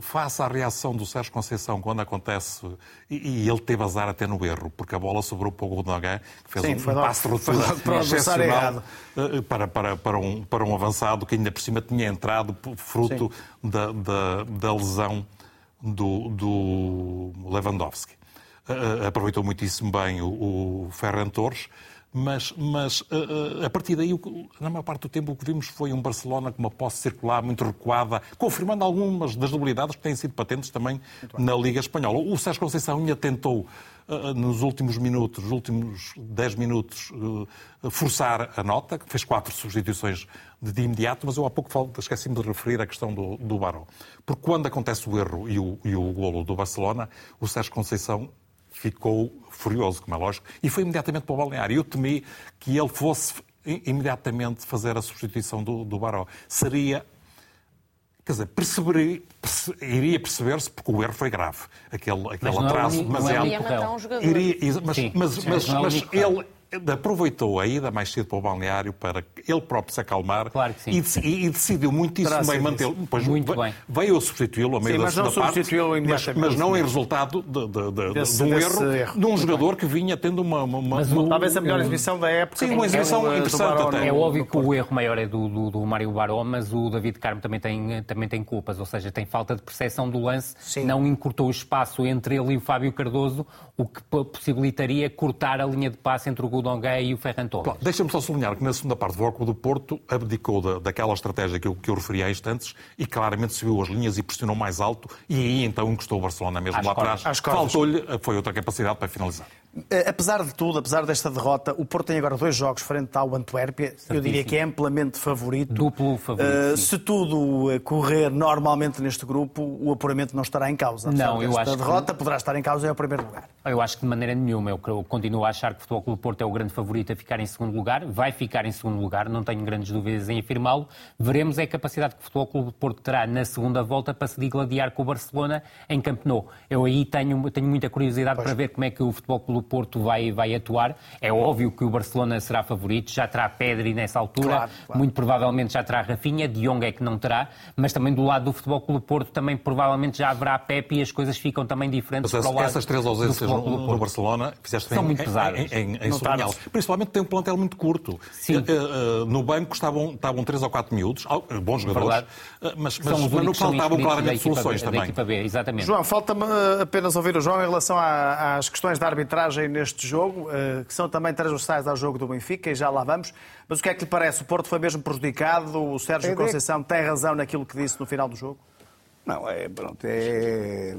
face à reação do Sérgio Conceição quando acontece, e, e, ele teve azar até no erro, porque a bola sobrou para o Gundogan, que fez Sim, um, um passo de (laughs) ruptura excepcional eh, para, para, para, um, para um avançado que ainda por cima tinha entrado fruto da, da, da, lesão do, do Lewandowski. aproveitou muitíssimo bem o, o Ferran Torres, mas, mas uh, a partir daí, na maior parte do tempo, o que vimos foi um Barcelona com uma posse circular muito recuada, confirmando algumas das debilidades que têm sido patentes também na Liga Espanhola. O Sérgio Conceição ainda tentou, uh, nos últimos minutos, nos últimos 10 minutos, forçar a nota, fez quatro substituições de, imediato, mas eu há pouco esqueci-me de referir a questão do, do Barão. Porque quando acontece o erro e o, e o golo do Barcelona, o Sérgio Conceição ficou furioso, como é lógico, e foi imediatamente para o balneário. Eu temi que ele fosse imediatamente fazer a substituição do, do Baró. Seria Quer dizer, perce, iria perceber-se, porque o erro foi grave. Aquele, aquele mas atraso é demasiado. Iria matar um jogador. Iria, mas, Sim, mas, mas, mas, mas ele, aproveitou a ida mais cedo para o balneário para ele próprio se acalmar claro e, e, decidiu muitíssimo bem mantê-lo. Depois Muito veio, bem. veio a substituí-lo a meio sim, da segunda parte, mas, mas, não em resultado de, de, de, desse, de um erro, erro, de um jogador bem. que vinha tendo uma... uma, uma talvez a melhor exibição da época. Sim, uma exibição é, interessante até. É óbvio que o erro maior é do, do, do Mário Baró, mas o David Carmo também tem, também tem culpas, ou seja, tem falta de percepção do lance, sim. não encurtou o espaço entre ele e o Fábio Cardoso, o que possibilitaria cortar a linha de passe entre o Gudonga e o Ferran Torres. Deixa-me só sublinhar que na segunda parte do Foco do Porto abdicou da, daquela estratégia que eu, que eu referi há instantes e claramente subiu as linhas e pressionou mais alto e aí então encostou o Barcelona mesmo às lá atrás. Faltou-lhe, foi outra capacidade para finalizar. Eh, apesar de tudo, apesar desta derrota, o Porto tem agora dois jogos frente ao Antuérpia. Eu diria que é amplamente favorito. Duplo favorito. Uh, se tudo eh, correr normalmente neste grupo, o apuramento não estará em causa. Não, eu acho derrota que... poderá estar em causa é o primeiro lugar. Eu acho que de maneira nenhuma. Eu continuo a achar que o Futebol Clube Porto é o grande favorito a ficar em segundo lugar. Vai ficar em segundo lugar, não tenho grandes dúvidas em afirmá-lo. Veremos é a capacidade que o Futebol Clube Porto terá na segunda volta para se digladiar com o Barcelona em Camp Nou. Eu aí tenho, tenho muita curiosidade pois. para ver como é que o Futebol Clube Porto vai vai atuar. É óbvio que o Barcelona será favorito, já terá Pedri nessa altura, claro, claro. muito provavelmente já terá Rafinha, De Jong é que não terá, mas também do lado do Futebol Clube Porto também provavelmente já haverá Pepe e as coisas ficam também diferentes mas para o lado Essas três ausências no, no, Barcelona fizeste São muito pesadas. Em, em, em, Principalmente tem um plantel muito curto. Sim. Uh, uh, no banco estavam, estavam três ou quatro miúdos, bons jogadores, uh, mas, mas, mas são faltavam claramente soluções B, também. B, exatamente. João, falta-me apenas ouvir o João em relação à- às questões da arbitragem neste jogo, eh, que são também transversais ao jogo do Benfica, e já lá vamos. Mas o que é que lhe parece? O Porto foi mesmo prejudicado? O Sérgio A ideia- Conceição tem razão naquilo que disse no final do jogo? Não, é, pronto, é,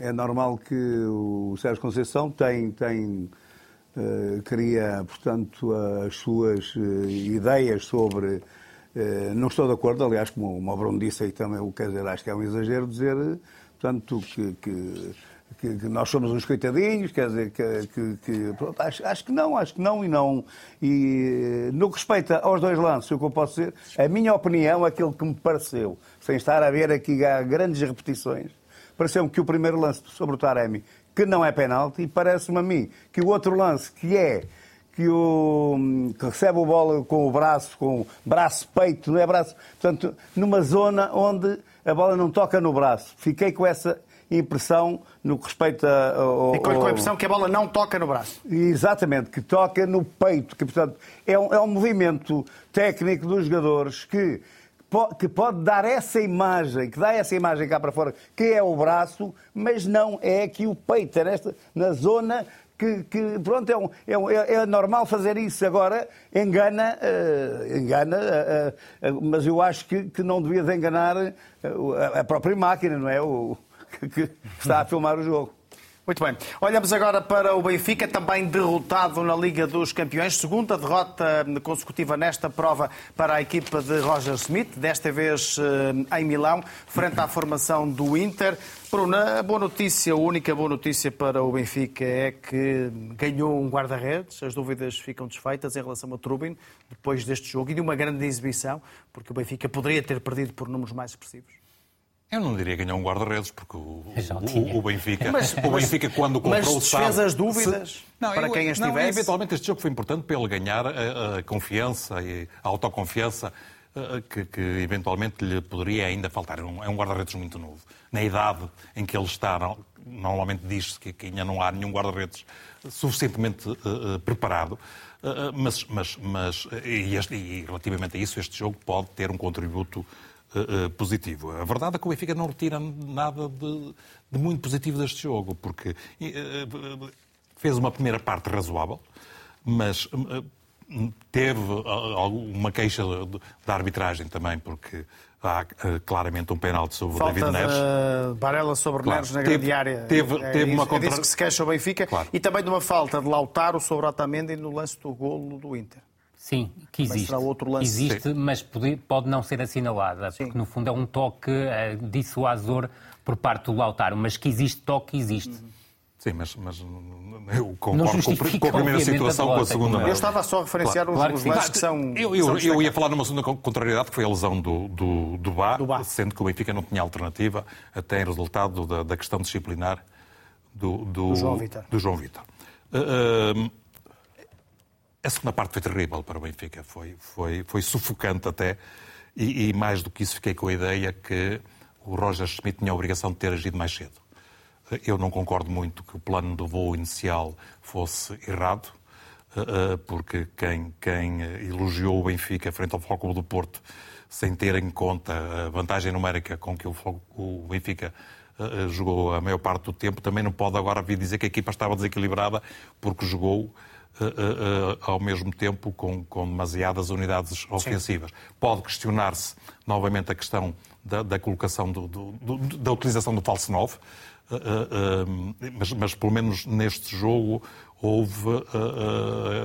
é normal que o Sérgio Conceição tem, tem eh, cria, portanto, as suas eh, ideias sobre. eh, não estou de acordo, aliás, como, o Bruno disse aí também, quer dizer, acho que é um exagero dizer, portanto, que, que, que- nós somos uns coitadinhos, quer dizer, que, que- pronto, acho, acho que não, acho que não e não. E no que respeita aos dois lances, o que eu posso dizer, a minha opinião, aquilo que me pareceu, sem estar a ver aqui grandes repetições, pareceu-me que o primeiro lance sobre o Taremi, que não é penalti, e parece-me a mim que o outro lance, que é que, o, que recebe o bola com o braço, com o braço-peito, não é braço, portanto, numa zona onde a bola não toca no braço. Fiquei com essa impressão no que respeita ao... Ficou-lhe com a impressão que a bola não toca no braço. Exatamente, que toca no peito, que portanto é um, é um movimento técnico dos jogadores que, que pode dar essa imagem, que dá essa imagem cá para fora, que é o braço, mas não é aqui o peito, é nesta, na zona que, que, pronto, é, um- é é- é normal fazer isso. Agora engana, eh, engana, eh, eh, mas eu acho que, que não devia de enganar a, a própria máquina, não é? O, que, que está a filmar o jogo. Muito bem. Olhamos agora para o Benfica, também derrotado na Liga dos Campeões. Segunda derrota consecutiva nesta prova para a equipa de Roger Smith, desta vez eh, em Milão, frente à formação do Inter. Bruna, a boa notícia, a única boa notícia para o Benfica é que ganhou um guarda-redes. As dúvidas ficam desfeitas em relação a Trubin, depois deste jogo, e de uma grande exibição, porque o Benfica poderia ter perdido por números mais expressivos. Eu não diria ganhar um guarda-redes, porque o, (laughs) o- o Benfica, Mas- o Benfica quando comprou mas sabe- desfez as dúvidas se- para eu- quem as não, tivesse? eventualmente este jogo foi importante para ele ganhar a, a confiança e a autoconfiança eh, que, que eventualmente lhe poderia ainda faltar. É um, é um guarda-redes muito novo. Na idade em que ele está, no- normalmente diz-se que, que ainda não há nenhum guarda-redes suficientemente eh, preparado. Eh, mas, mas, mas e, este- e relativamente a isso, este jogo pode ter um contributo eh, eh, positivo. A verdade é que o Benfica não retira nada de, de muito positivo deste jogo, porque eh, fez uma primeira parte razoável, mas teve alguma queixa da arbitragem também, porque há claramente um penalti sobre o Falta David Neres. de Barella sobre Claro. Neres na Teve- grande área. teve- é, teve isso, uma é contra- disso que se queixa o Benfica. Claro. E também de uma falta de Lautaro sobre Otamendi no lance do golo do Inter. Sim, que existe. será outro lance. Existe, mas pode, pode não ser assinalada, Sim. porque no fundo é um toque eh, dissuasor por parte do Lautaro, mas que existe toque, existe. Sim, mas, mas eu concordo com, a primeira situação, com a segunda é. Eu estava só a referenciar os, claro que os sim. lances que são. Eu, que eu, são eu ia falar numa segunda contrariedade, que foi a lesão do, do, do, Bá, Do Bá. sendo que o Benfica não tinha alternativa, até em resultado da, da questão disciplinar do, do, Do João Vítor. do João Vítor. Uh, uh, a segunda parte foi terrível para o Benfica, foi, foi, foi sufocante até, e, e mais do que isso fiquei com a ideia que o Roger Schmidt tinha a obrigação de ter agido mais cedo. Eu não concordo muito que o plano do voo inicial fosse errado, eh, eh, porque quem, quem eh, elogiou o Benfica frente ao Futebol do Porto, sem ter em conta a vantagem numérica com que o, o Benfica jogou a maior parte do tempo, também não pode agora vir dizer que a equipa estava desequilibrada porque jogou ao mesmo tempo com, com demasiadas unidades ofensivas. Pode questionar-se novamente a questão da, da colocação do- do- do- da utilização do falso 9, Uh, uh, uh, mas, mas pelo menos neste jogo houve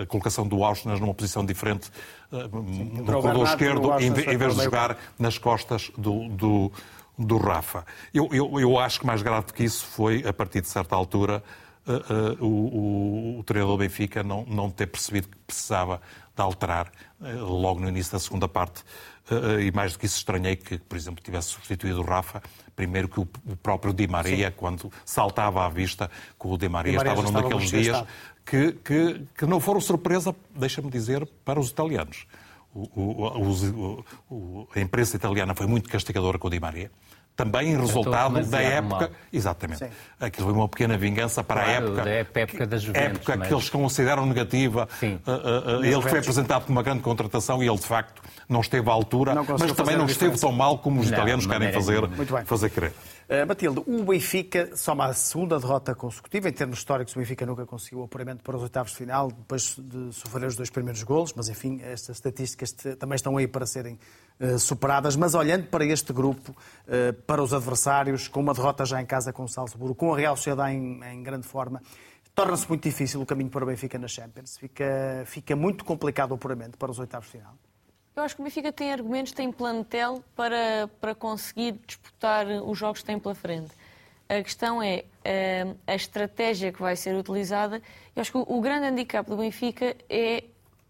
a colocação do Auschwitz numa posição diferente uh, no corredor esquerdo, em, em vez de jogar nas costas do, do, do Rafa. Eu, eu, eu acho que mais grave do que isso foi, a partir de certa altura, uh, uh, o, o, o treinador do Benfica não, não ter percebido que precisava de alterar uh, logo no início da segunda parte. E mais do que isso, estranhei que, por exemplo, tivesse substituído o Rafa, primeiro que o, o próprio Di Maria, quando saltava à vista, que o Di Maria, Di Maria estava num daqueles dias que, que, que não foram surpresa, deixa-me dizer, para os italianos. O- o- o- a imprensa italiana foi muito castigadora com o Di Maria, também resultado da época. mal. Exatamente. Sim. Aquilo foi uma pequena vingança para a Claro, época. da época- época da Juventus, época mas- que eles consideram negativa. Sim. Uh, uh, uh, ele foi apresentado como uma grande contratação e ele, de facto, não esteve à altura, Não mas também não a esteve diferença. tão mal como os Não, italianos querem fazer, nenhuma. Muito bem. fazer crer. Uh, Matilde, o Benfica soma a segunda derrota consecutiva. Em termos históricos, o Benfica nunca conseguiu o apuramento para os oitavos de final, depois de sofrer os dois primeiros golos. Mas, enfim, estas estatísticas também estão aí para serem superadas. Mas, olhando para este grupo, uh, para os adversários, com uma derrota já em casa com o Salzburgo, com a Real Sociedade em, em grande forma, torna-se muito difícil o caminho para o Benfica na Champions. Fica, fica muito complicado o apuramento para os oitavos de final. Eu acho que o Benfica tem argumentos, tem plantel para, para conseguir disputar os jogos que tem pela frente. A questão é eh, a estratégia que vai ser utilizada. Eu acho que o grande handicap do Benfica é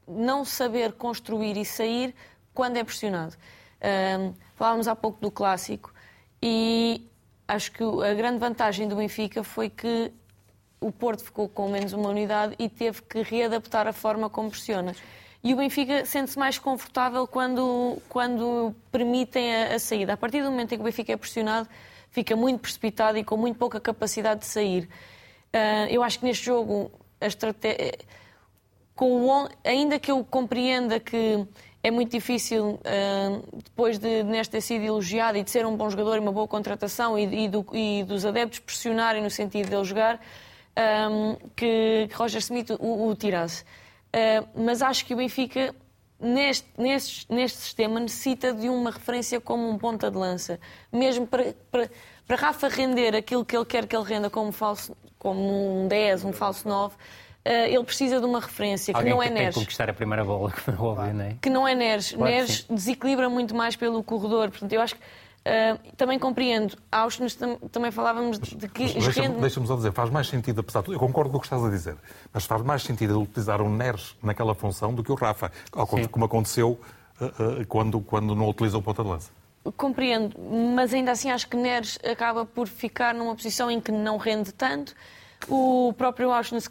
não saber construir e sair quando é pressionado. Eh, falávamos há pouco do clássico e acho que a grande vantagem do Benfica foi que o Porto ficou com menos uma unidade e teve que readaptar a forma como pressiona. E o Benfica sente-se mais confortável quando, quando permitem a, a saída. A partir do momento em que o Benfica é pressionado, fica muito precipitado e com muito pouca capacidade de sair. Ah, eu acho que neste jogo a estratégia com o ainda que eu compreenda que é muito difícil, ah, depois de Neste ter sido elogiado e de ser um bom jogador e uma boa contratação e, e do- e dos adeptos pressionarem no sentido de ele jogar, ah, que, que Roger Smith o, o tirasse. Ah, mas acho que o Benfica, neste, neste, neste sistema, necessita de uma referência como um ponta de lança. Mesmo para, para, para Rafa render aquilo que ele quer que ele renda como, falso, como um 10, um falso 9, ah, ele precisa de uma referência que Alguém não é que tem que Neres conquistar a primeira bola, (laughs) que óbvio, não é? que não é Neres. Claro que Neres sim. desequilibra muito mais pelo corredor. Portanto, eu acho que ah, também compreendo. Austin tam- também falávamos de que Deixa-me rende- deixa só dizer, faz mais sentido, apesar de tudo, eu concordo com o que estás a dizer, mas faz mais sentido ele utilizar o Neres naquela função do que o Rafa, Sim. como aconteceu uh, uh, quando, quando não utiliza o ponta de lança. Compreendo, mas ainda assim acho que Neres acaba por ficar numa posição em que não rende tanto. O próprio Auschwitz,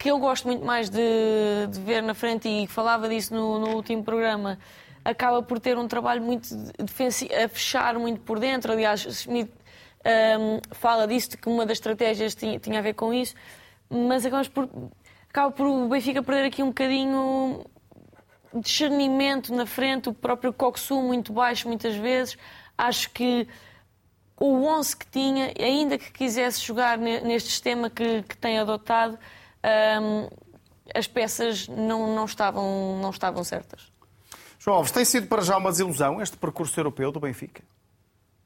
que eu gosto muito mais de, de ver na frente e falava disso no, no último programa, acaba por ter um trabalho muito defensivo, a fechar muito por dentro. Aliás, Schmidt hum, fala disso, de que uma das estratégias tinha, tinha a ver com isso, mas acabamos por, acaba por o Benfica perder aqui um bocadinho discernimento na frente, o próprio Coxu muito baixo muitas vezes. Acho que o 11 que tinha, ainda que quisesse jogar ne- neste sistema que, que tem adotado, hum, as peças não, não, estavam, não estavam certas. João Alves, tem sido para já uma desilusão este percurso europeu do Benfica?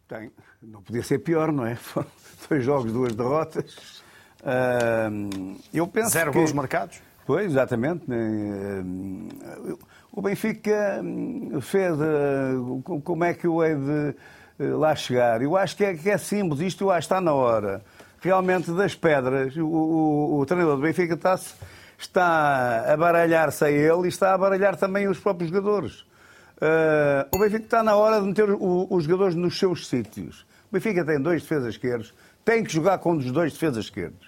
Tem. Não podia ser pior, não é? (laughs) Foram Dois jogos, duas derrotas. Ahm, eu penso Zero que... gols marcados? Pois, exatamente. Ahm, O Benfica hum, fez. ah, Como é que eu hei de ah, lá chegar? Eu acho que é, que é simples. Isto eu acho que está na hora. Realmente, das pedras, o, o- o treinador do Benfica está, está a baralhar-se a ele e está a baralhar também os próprios jogadores. Ah, o Benfica está na hora de meter o- os jogadores nos seus sítios. O Benfica tem dois defesas esquerdos, tem que jogar com um dos dois defesas esquerdos.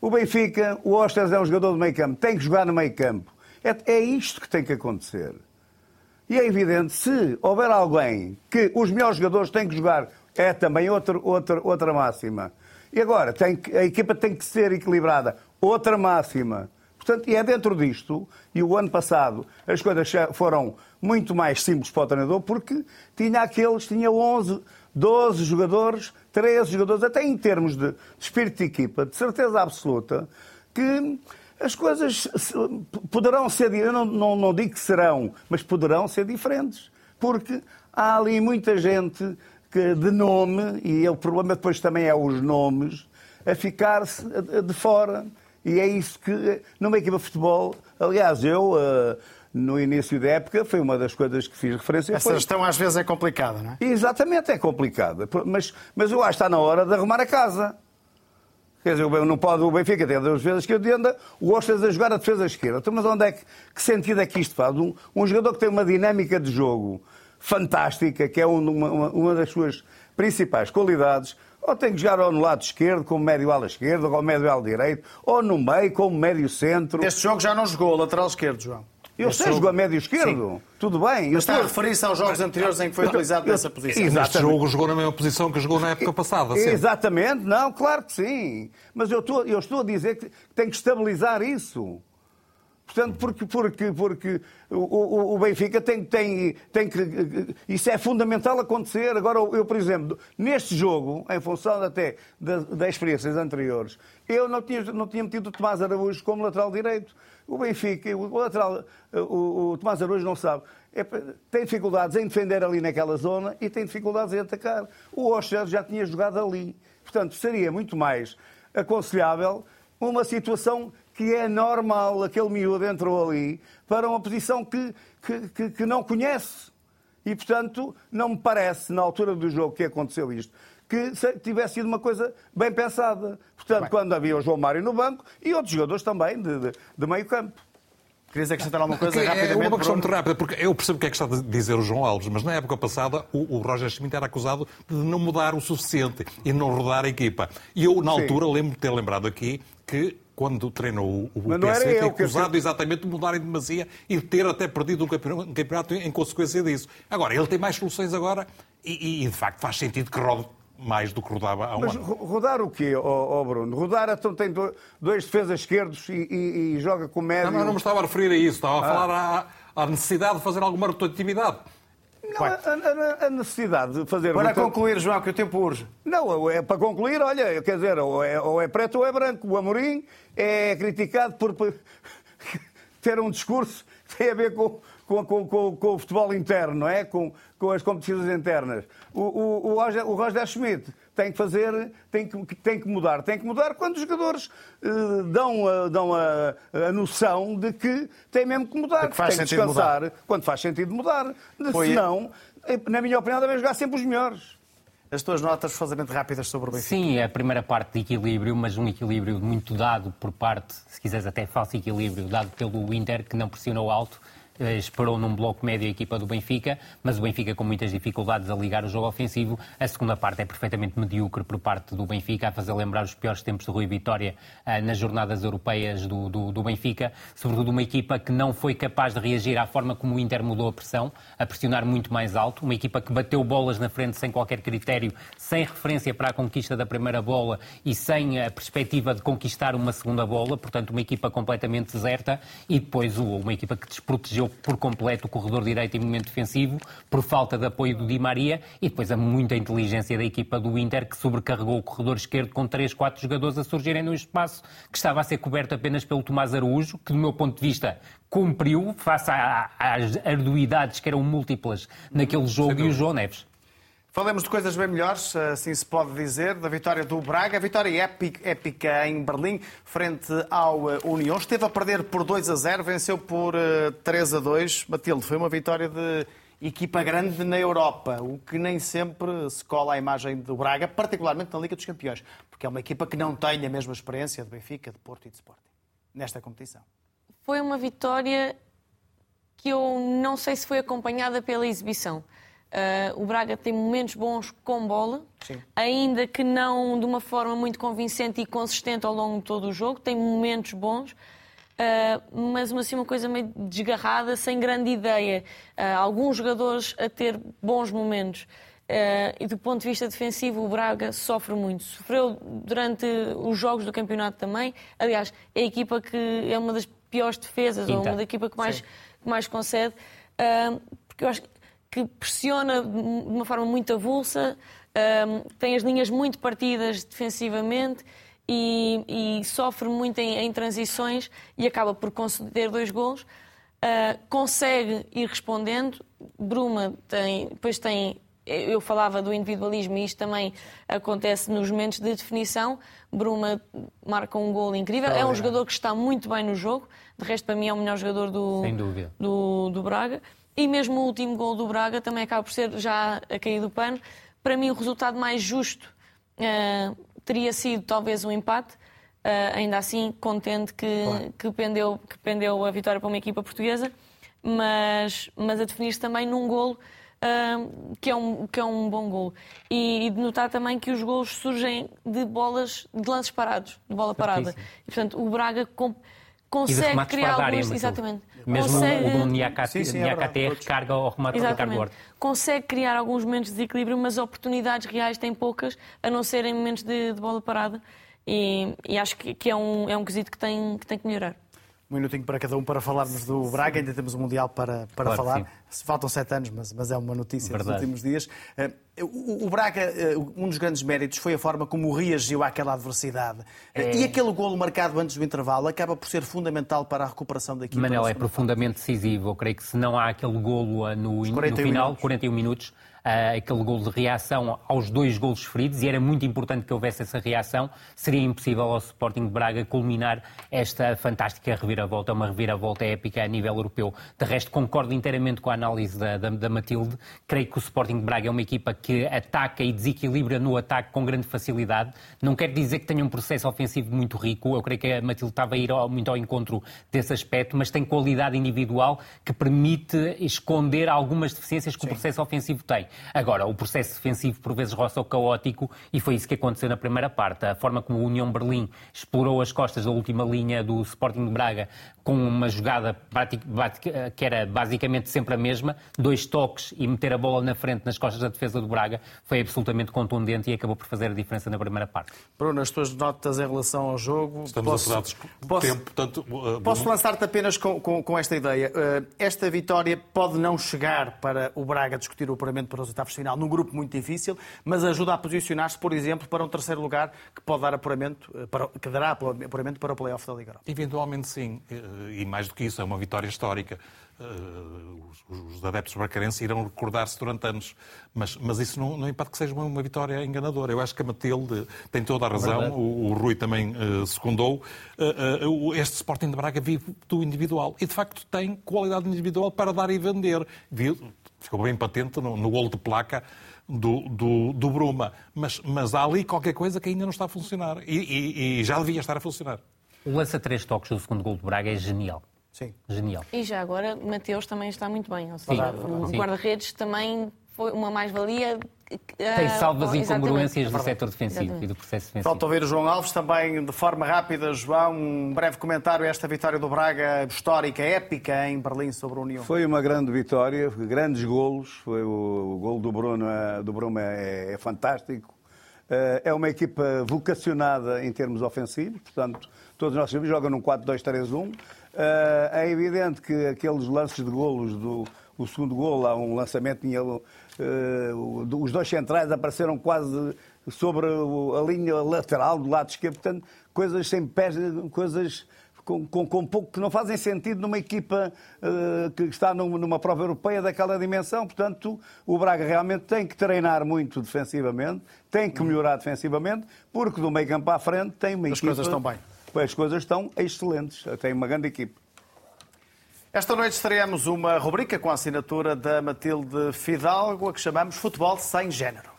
O Benfica, o Osters é um jogador do meio campo, tem que jogar no meio campo. É, é isto que tem que acontecer. E é evidente, se houver alguém que os melhores jogadores têm que jogar, é também outra, outra, outra máxima. E agora, tem a equipa tem que ser equilibrada, outra máxima. Portanto, e é dentro disto, e o ano passado as coisas foram muito mais simples para o treinador, porque tinha aqueles, tinha 11, 12 jogadores, 13 jogadores, até em termos de, espírito de equipa, de certeza absoluta, que as coisas poderão ser, eu não, não, não digo que serão, mas poderão ser diferentes. Porque há ali muita gente que, de nome, e o problema depois também é os nomes, a ficar-se de- de fora. E é isso que, numa equipa de futebol, aliás, eu, eh, no início da época, foi uma das coisas que fiz referência. Essa foi- gestão às vezes é complicada, não é? Exatamente, é complicada. Mas, mas eu acho que está na hora de arrumar a casa. Quer dizer, não pode o Benfica ter duas defesas esquerda, o Ostras a jogar a defesa esquerda. Então, mas onde é que, que sentido é que isto faz? Um, um jogador que tem uma dinâmica de jogo fantástica, que é um- uma, uma- uma das suas principais qualidades, ou tem que jogar ou no lado esquerdo, como médio ala esquerdo, ou médio ala direito, ou no meio, como médio centro. Este jogo já não jogou lateral esquerdo, João. Eu sei jogo... jogar médio esquerdo, Sim. tudo bem. Mas está estou... a referir-se aos jogos anteriores em que foi utilizado nessa posição. Exatamente. Este jogo jogou na mesma posição que jogou na época passada. Sempre. Exatamente, não, claro que sim. Mas eu estou, eu estou a dizer que tem que estabilizar isso. Portanto, porque, porque, porque o, o, Benfica tem, tem, tem que. Isso é fundamental acontecer. Agora, eu, por exemplo, neste jogo, em função até das, das experiências anteriores, eu não tinha, não tinha metido o Tomás Araújo como lateral direito. O Benfica, o, lateral, o, o Tomás Araújo não sabe. É, tem dificuldades em defender ali naquela zona e tem dificuldades em atacar. O Osher já tinha jogado ali. Portanto, seria muito mais aconselhável uma situação que é normal, aquele miúdo entrou ali para uma posição que, que, que, que não conhece. E, portanto, não me parece, na altura do jogo que aconteceu isto, que tivesse sido uma coisa bem pensada. Portanto, bem. quando havia o João Mário no banco e outros jogadores também de, de, de meio campo. Querias acrescentar alguma coisa é rapidamente? É uma questão muito rápida, porque eu percebo o que é que está a dizer o João Alves, mas na época passada o, o Roger Schmidt era acusado de não mudar o suficiente e não rodar a equipa. E eu, na altura, lembro de ter lembrado aqui que quando treinou o Mas PC, foi acusado que... exatamente de mudar em demasia e de ter até perdido um campeonato, em consequência disso. Agora, ele tem mais soluções agora e, e, de facto faz sentido que rode mais do que rodava há um Mas ano. rodar o quê, oh, oh Bruno? Rodar então tem dois defesas esquerdos e, e, e joga com médio... Não, não, não me estava a referir a isso. Estava a ah. falar à, à necessidade de fazer alguma rotatividade. Não, a, a, a, necessidade de fazer. Para concluir, João, que o tempo urge. Não, é para concluir, olha, quer dizer, ou é, ou é preto ou é branco. O Amorim é criticado por (laughs) ter um discurso que tem a ver com, com, com, com o futebol interno, não é? Com, com as competições internas. O, o, o, Roger, o Roger Schmidt tem que fazer, tem que, tem que mudar. Tem que mudar quando os jogadores uh, dão, a, dão a, a, noção de que tem mesmo que mudar, que, faz tem que descansar mudar. quando faz sentido mudar. Foi... Senão, na minha opinião, devem jogar sempre os melhores. As tuas notas forçosamente rápidas sobre o Benfica. Sim, é a primeira parte de equilíbrio, mas um equilíbrio muito dado por parte, se quiseres até falso equilíbrio, dado pelo Inter, que não pressionou alto eh, esperou num bloco médio a equipa do Benfica, mas o Benfica com muitas dificuldades a ligar o jogo ofensivo. A segunda parte é perfeitamente medíocre por parte do Benfica, a fazer lembrar os piores tempos de Rui Vitória uh, nas jornadas europeias do, do, do, Benfica, sobretudo uma equipa que não foi capaz de reagir à forma como o Inter mudou a pressão, a pressionar muito mais alto, uma equipa que bateu bolas na frente sem qualquer critério, sem referência para a conquista da primeira bola e sem a perspectiva de conquistar uma segunda bola, portanto uma equipa completamente deserta. E depois uma equipa que desprotegeu por completo o corredor direito em momento defensivo, por falta de apoio do Di Maria e depois a muita inteligência da equipa do Inter que sobrecarregou o corredor esquerdo com 3, 4 jogadores a surgirem no espaço que estava a ser coberto apenas pelo Tomás Araújo, que do meu ponto de vista cumpriu face às arduidades que eram múltiplas naquele jogo e o João Neves. Falemos de coisas bem melhores, assim se pode dizer, da vitória do Braga, vitória épica em Berlim, frente ao eh, União. Esteve a perder por 2 a 0, venceu por 3 eh, a 2. Matilde, foi uma vitória de equipa grande na Europa, o que nem sempre se cola à imagem do Braga, particularmente na Liga dos Campeões, porque é uma equipa que não tem a mesma experiência de Benfica, de Porto e de Sporting, nesta competição. Foi uma vitória que eu não sei se foi acompanhada pela exibição. Uh, o Braga tem momentos bons com bola, Sim. ainda que não de uma forma muito convincente e consistente ao longo de todo o jogo. Tem momentos bons, uh, mas assim, uma coisa meio desgarrada, sem grande ideia. Uh, alguns jogadores a ter bons momentos. e do ponto de vista defensivo, o Braga sofre muito. Sofreu durante os jogos do campeonato também. Aliás, é a equipa que é uma das piores defesas, Quinta. ou uma da equipa que mais, que mais concede. porque eu acho que que pressiona de uma forma muito avulsa, um, tem as linhas muito partidas defensivamente e, e sofre muito em, em, transições e acaba por conceder dois gols. Uh, consegue ir respondendo. Bruma tem, depois tem. Eu falava do individualismo e isto também acontece nos momentos de definição. Bruma marca um gol incrível. é um jogador que está muito bem no jogo. De resto, para mim, é o melhor jogador do, do, do Braga. E mesmo o último gol do Braga também acaba por ser já a cair do pano. Para mim, o resultado mais justo uh, teria sido talvez um empate. Uh, ainda assim, contente que, claro. que, pendeu, que pendeu a vitória para uma equipa portuguesa, mas, mas a definir-se também num golo uh, que, é um, que é um bom golo. E, e, de notar também que os golos surgem de bolas, de lances parados, de bola parada. E, portanto, o Braga consegue criar alguns... Exatamente. Mesmo consegue... o Niakate é recarga ao remate do Ricardo Horta. Consegue criar alguns momentos de desequilíbrio, mas oportunidades reais tem poucas, a não serem momentos de, de bola parada. E, e acho que, que, é, um, é um quesito que tem, que tem que melhorar. Um minutinho para cada um para falarmos do Braga. Ainda temos o Mundial para, para claro falar. Faltam sete anos, mas, mas é uma notícia Verdade. dos últimos dias. Eh, o, o, Braga, eh, um dos grandes méritos foi a forma como reagiu àquela adversidade. É... E aquele golo marcado antes do intervalo acaba por ser fundamental para a recuperação da equipa. Manel, é profundamente decisivo. Eu creio que se não há aquele golo no, no final, minutos. 41 minutos, aquele gol de reação aos dois golos feridos, e era muito importante que houvesse essa reação, seria impossível ao Sporting de Braga culminar esta fantástica reviravolta, uma reviravolta épica a nível europeu. De resto, concordo inteiramente com a análise da, da, da Matilde. Creio que o Sporting de Braga é uma equipa que ataca e desequilibra no ataque com grande facilidade. Não quer dizer que tenha um processo ofensivo muito rico, eu creio que a Matilde estava a ir ao, muito ao encontro desse aspecto, mas tem qualidade individual que permite esconder algumas deficiências que Sim. o processo ofensivo tem. Agora, o processo defensivo por vezes roça o caótico e foi isso que aconteceu na primeira parte. A forma como o União Berlim explorou as costas da última linha do Sporting de Braga com uma jogada que era basicamente sempre a mesma, dois toques e meter a bola na frente nas costas da defesa do Braga, foi absolutamente contundente e acabou por fazer a diferença na primeira parte. Bruno, as tuas notas em relação ao jogo... Estamos posso, apurados por tempo, portanto... Uh, posso lançar-te apenas com, com, com, esta ideia. Uh, esta vitória pode não chegar para o Braga discutir o apuramento para os oitavos de final num grupo muito difícil, mas ajuda a posicionar-se, por exemplo, para um terceiro lugar que pode dar apuramento, uh, para, que dará apuramento para o play-off da Liga Europa. Eventualmente sim e mais do que isso, é uma vitória histórica. Uh, os, os, adeptos bracarenses irão recordar-se durante anos, mas, mas isso não, não impede que seja uma, uma, vitória enganadora. Eu acho que a Matilde tem toda a razão, é o, o, Rui também uh, secundou. Uh, este Sporting de Braga vive do individual e, de facto, tem qualidade individual para dar e vender. Ficou bem patente no, no golo de placa do, do, do Bruma, mas, mas há ali qualquer coisa que ainda não está a funcionar e, e, e já devia estar a funcionar. O lança-três toques do segundo gol do Braga é genial. Sim. Genial. E já agora, Mateus também está muito bem. Ou seja, o guarda-redes também foi uma mais-valia. Tem salvas uh, incongruências do setor defensivo exatamente. e do processo defensivo. Falta ouvir o João Alves também, de forma rápida, João, um breve comentário a esta vitória do Braga, histórica, épica, em Berlim sobre a União. Foi uma grande vitória, grandes golos, foi o, o golo do Bruno, do Bruno é, é fantástico. Uh, é uma equipa vocacionada em termos ofensivos, portanto, todos os nossos times jogam num 4-2-3-1. Eh, é evidente que aqueles lances de golos do o segundo golo, há um lançamento, tinha, uh, os dois centrais apareceram quase sobre a linha lateral do lado esquerdo, portanto, coisas sem pés, coisas com, com, com, pouco que não fazem sentido numa equipa uh, que está numa prova europeia daquela dimensão. Portanto, o Braga realmente tem que treinar muito defensivamente, tem que melhorar defensivamente, porque do meio campo à frente tem uma As equipa... As coisas estão bem as coisas estão excelentes. Tem uma grande equipe. Esta noite estaremos uma rubrica com a assinatura da Matilde Fidalgo, a que chamamos Futebol Sem Género.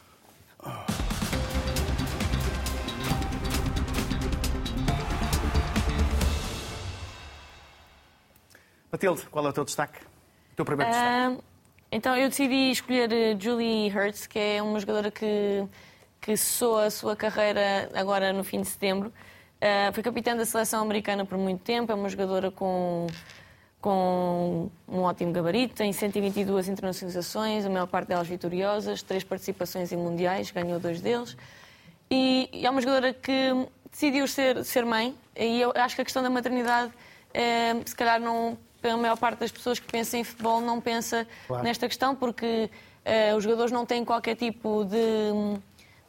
Matilde, qual é o teu destaque? O teu primeiro destaque? Uh, então, eu decidi escolher eh, Julie Hertz, que é uma jogadora que, que cessou a sua carreira agora no fim de setembro. Uh, foi capitã da seleção americana por muito tempo, é uma jogadora com, com um ótimo gabarito, tem 122 internacionalizações, a maior parte delas vitoriosas, três participações em mundiais, ganhou dois deles. E, e é uma jogadora que decidiu ser, ser mãe, e eu acho que a questão da maternidade, uh, se calhar não, pela maior parte das pessoas que pensam em futebol, não pensa claro. nesta questão, porque uh, os jogadores não têm qualquer tipo de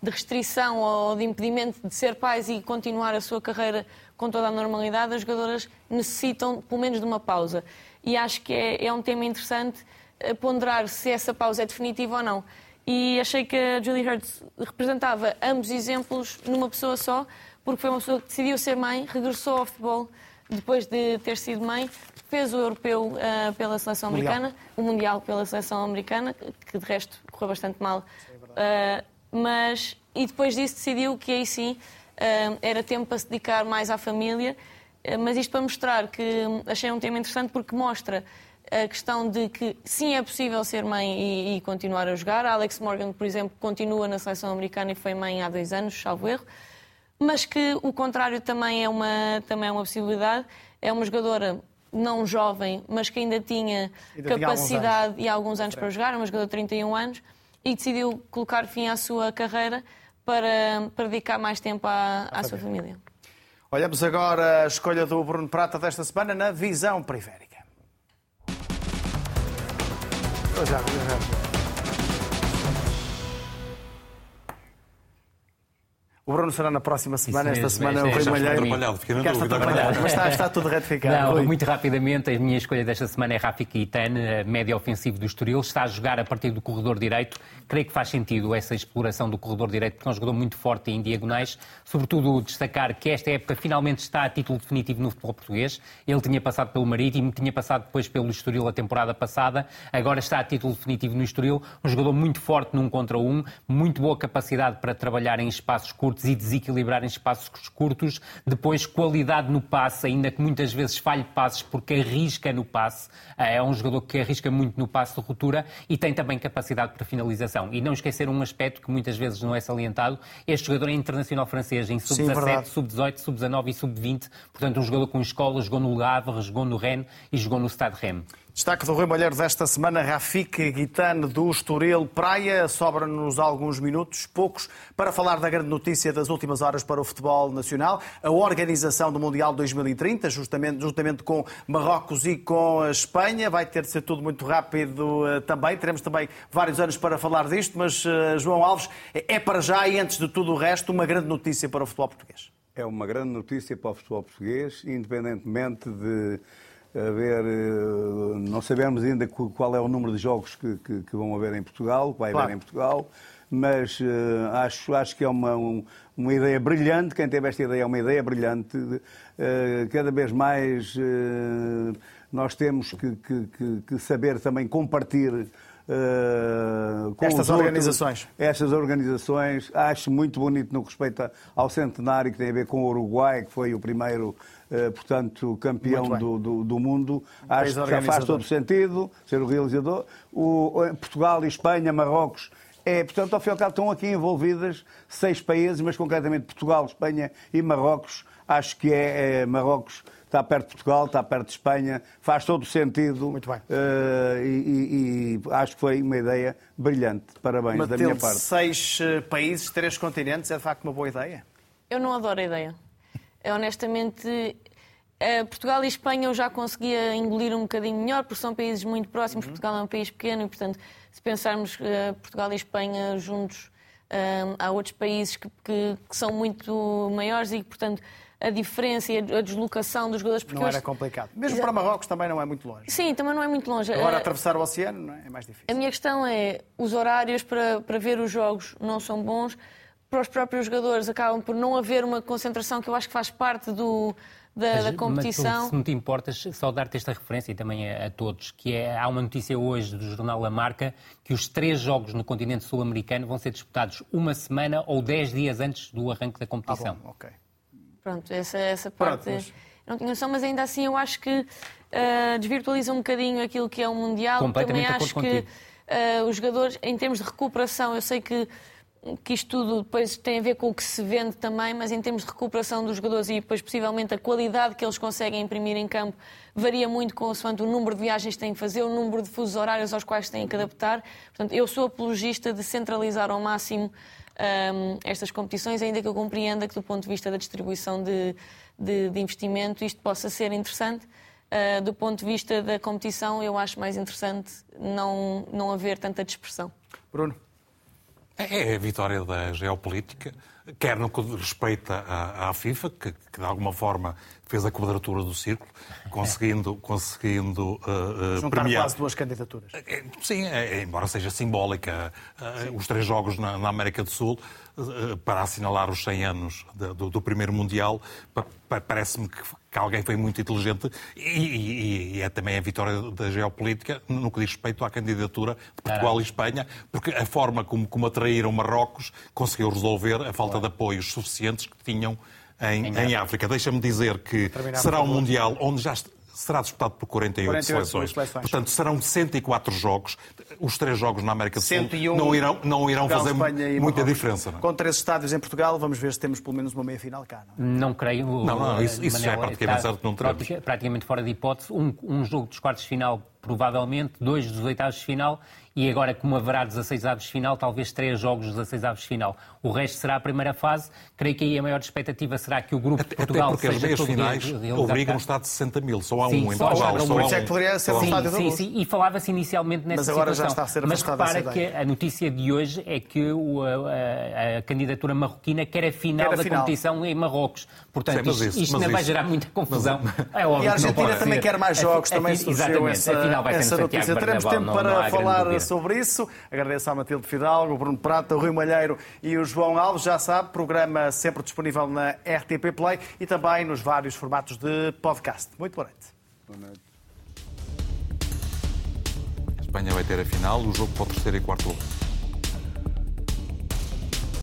de restrição ou de impedimento de ser pais e continuar a sua carreira com toda a normalidade, as jogadoras necessitam pelo menos de uma pausa. E acho que é, é um tema interessante eh, ponderar se essa pausa é definitiva ou não. E achei que a Julie Hurts representava ambos exemplos numa pessoa só, porque foi uma pessoa que decidiu ser mãe, regressou ao futebol depois de ter sido mãe, fez o europeu uh, pela seleção mundial. americana, o mundial pela seleção americana, que de resto correu bastante mal. Uh, mas e depois disso decidiu que aí sim uh, era tempo para se dedicar mais à família, uh, mas isto para mostrar que um, achei um tema interessante porque mostra a questão de que sim é possível ser mãe e, e, continuar a jogar. A Alex Morgan, por exemplo, continua na seleção americana e foi mãe há dois anos, salvo erro. mas que o contrário também é uma, também é uma possibilidade. É uma jogadora não jovem, mas que ainda tinha Ainda tinha capacidade alguns e alguns anos para jogar, é uma jogadora de 31 anos, e decidiu colocar fim à sua carreira para, para dedicar mais tempo à, à sua família. Olhamos agora a escolha do Bruno Prata desta semana na visão periférica. Eu já, eu já. O Bruno será na próxima semana. Isso Esta mesmo, semana é o esta- Rui Malheiro. atrapalhado, fiquei na Cá está dúvida. atrapalhado, mas está, está tudo retificado. Não, Rui. muito rapidamente, a minha escolha desta semana é Rafi Caetano, eh, médio ofensivo do Estoril. Está a jogar a partir do corredor direito. Creio que faz sentido essa exploração do corredor direito, porque é um jogador muito forte em diagonais. Sobretudo destacar que esta época finalmente está a título definitivo no futebol português. Ele tinha passado pelo Marítimo, tinha passado depois pelo Estoril a temporada passada. Agora está a título definitivo no Estoril. Um jogador muito forte num contra um, muito boa capacidade para trabalhar em espaços curtos e desequilibrar em espaços curtos. Depois, qualidade no passe, ainda que muitas vezes falhe passes porque arrisca no passe. É um jogador que arrisca muito no passe de ruptura e tem também capacidade para finalização. E não esquecer um aspecto que muitas vezes não é salientado: este jogador é internacional francês em Sim, verdade. sub-17, sub-18, sub-19 e sub-20. Portanto, um jogador com escola, jogou no Le Havre, jogou no Rennes e jogou no Stade Rennes. Destaque do Rui Malheiro desta semana, Rafik Guitane do Estoril Praia. Sobra-nos alguns minutos, poucos, para falar da grande notícia das últimas horas para o futebol nacional, a organização do Mundial 2030, justamente, juntamente com Marrocos e com a Espanha. Vai ter de ser tudo muito rápido eh, também. Teremos também vários anos para falar disto, mas eh, João Alves, é para já e antes de tudo o resto, uma grande notícia para o futebol português. É uma grande notícia para o futebol português, independentemente de haver. eh, Não sabemos ainda qu- qual é o número de jogos que, que- que vão haver em Portugal, que vai Claro. haver em Portugal, mas eh, acho, acho que é uma, um- uma ideia brilhante. Quem teve esta ideia é uma ideia brilhante. Eh, Cada vez mais eh, nós temos que, que- que- saber também compartilhar. eh, com Estas os outros organizações. estas organizações. Acho muito bonito no que respeita ao centenário, que tem a ver com o Uruguai, que foi o primeiro, portanto, campeão do, do, do mundo. Acho que já faz todo sentido ser o realizador. O- Portugal, Espanha, Marrocos. É, portanto, ao fim e ao cabo, estão aqui envolvidas seis países, mas concretamente Portugal, Espanha e Marrocos. Acho que é, é Marrocos está perto de Portugal, está perto de Espanha, faz todo o sentido. Muito bem. Eh, e, e- e acho que foi uma ideia brilhante. Parabéns da minha parte. seis eh, países, três continentes, é de facto uma boa ideia. Eu não adoro a ideia. Eu, honestamente, Portugal e Espanha eu já conseguia engolir um bocadinho melhor, porque são países muito próximos. Portugal é um país pequeno e, portanto, se pensarmos eh, Portugal e Espanha juntos, eh, há outros países que, que- que são muito maiores e, portanto, a diferença e a, deslocação dos jogadores... porque Não era complicado. Mesmo Exato. para Marrocos também não é muito longe. Sim, também não é muito longe. Agora Eh, atravessar o oceano é? é mais difícil. a minha questão é, os horários para, para ver os jogos não são bons, para os próprios jogadores acabam por não haver uma concentração que eu acho que faz parte do, da, da Mas, competição. se não te importas, só dar-te esta referência e também a, a todos, que é, há uma notícia hoje do jornal La Marca que os três jogos no continente sul-americano vão ser disputados uma semana ou dez dias antes do arranque da Ah, competição. bom, ok. Pronto, essa, essa Pronto, parte mas- não tinha noção, mas ainda assim eu acho que ah, desvirtualiza um bocadinho aquilo que é o Mundial. Completamente Também acho que ah, os jogadores, em termos de recuperação, eu sei que, que isto tudo depois tem a ver com o que se vende também, mas em termos de recuperação dos jogadores e depois possivelmente a qualidade que eles conseguem imprimir em campo varia muito consoante o número de viagens que têm que fazer, o número de fusos horários aos quais têm que adaptar. Portanto, eu sou apologista de centralizar ao máximo hum, estas competições, ainda que eu compreenda que do ponto de vista da distribuição de, de- de investimento isto possa ser interessante. Uh, do ponto de vista da competição, eu acho mais interessante não, não haver tanta dispersão. Bruno. É a vitória da geopolítica, quer no que respeita à, à FIFA, que, que de alguma forma fez a quadratura do círculo, conseguindo, (laughs) conseguindo uh, uh, premiar. quase duas candidaturas. É, Sim, é- embora seja simbólica, eh, os três jogos na, na América do Sul, para assinalar os 100 anos do, do primeiro Mundial, pa- pa- parece-me que, que alguém foi muito inteligente e, e- e é também a vitória da geopolítica no que diz respeito à candidatura de Portugal e Espanha, porque a forma como, como atraíram Marrocos conseguiu resolver a falta de apoios suficientes que tinham em, em África. Deixa-me dizer que será um. Mundial onde já será disputado por 48, 48 seleções. seleções. Portanto, serão 104 jogos. Os três jogos na América do Sul 101 não irão, não irão Portugal, fazer Espanha muita diferença. Não é? Com três estádios em Portugal, vamos ver se temos pelo menos uma meia-final cá. Não é? Não creio. Não, não, isso- isso já é praticamente certo que não teremos. pratica- Praticamente fora de hipótese. Um, um jogo dos quartos de final, provavelmente, dois dos oitavos de final e agora, como haverá 16 avos de final, talvez três jogos dos 16 avos de final. O resto será a primeira fase. Creio que aí a maior expectativa será que o grupo de Até Portugal porque as seja meias todo finais obrigam um estado de 60 mil. Só há Sim, um em só Portugal. há um. só há isso é um. que poderia ser um um. da Sim, Luz. sim, e falava-se inicialmente nessa Mas agora já situação. está a ser Mas repara que a notícia de hoje é que o- a, a- a candidatura marroquina quer a final Quer a da final. competição em Marrocos. Portanto, Sim, isto, isso- isto ainda vai gerar muita confusão. É óbvio E a que não Argentina pode também ser. quer mais jogos, a- também a- surgiu exatamente. essa, vai ser essa no notícia. Teremos tempo não- não para grande falar sobre isso. Agradeço à Matilde Fidalgo, o Bruno Prata, o Rui Malheiro e o João Alves. Já sabe, programa sempre disponível na RTP Play e também nos vários formatos de podcast. Muito boa noite. A Espanha vai ter a final, o jogo para o terceiro e quarto lugar.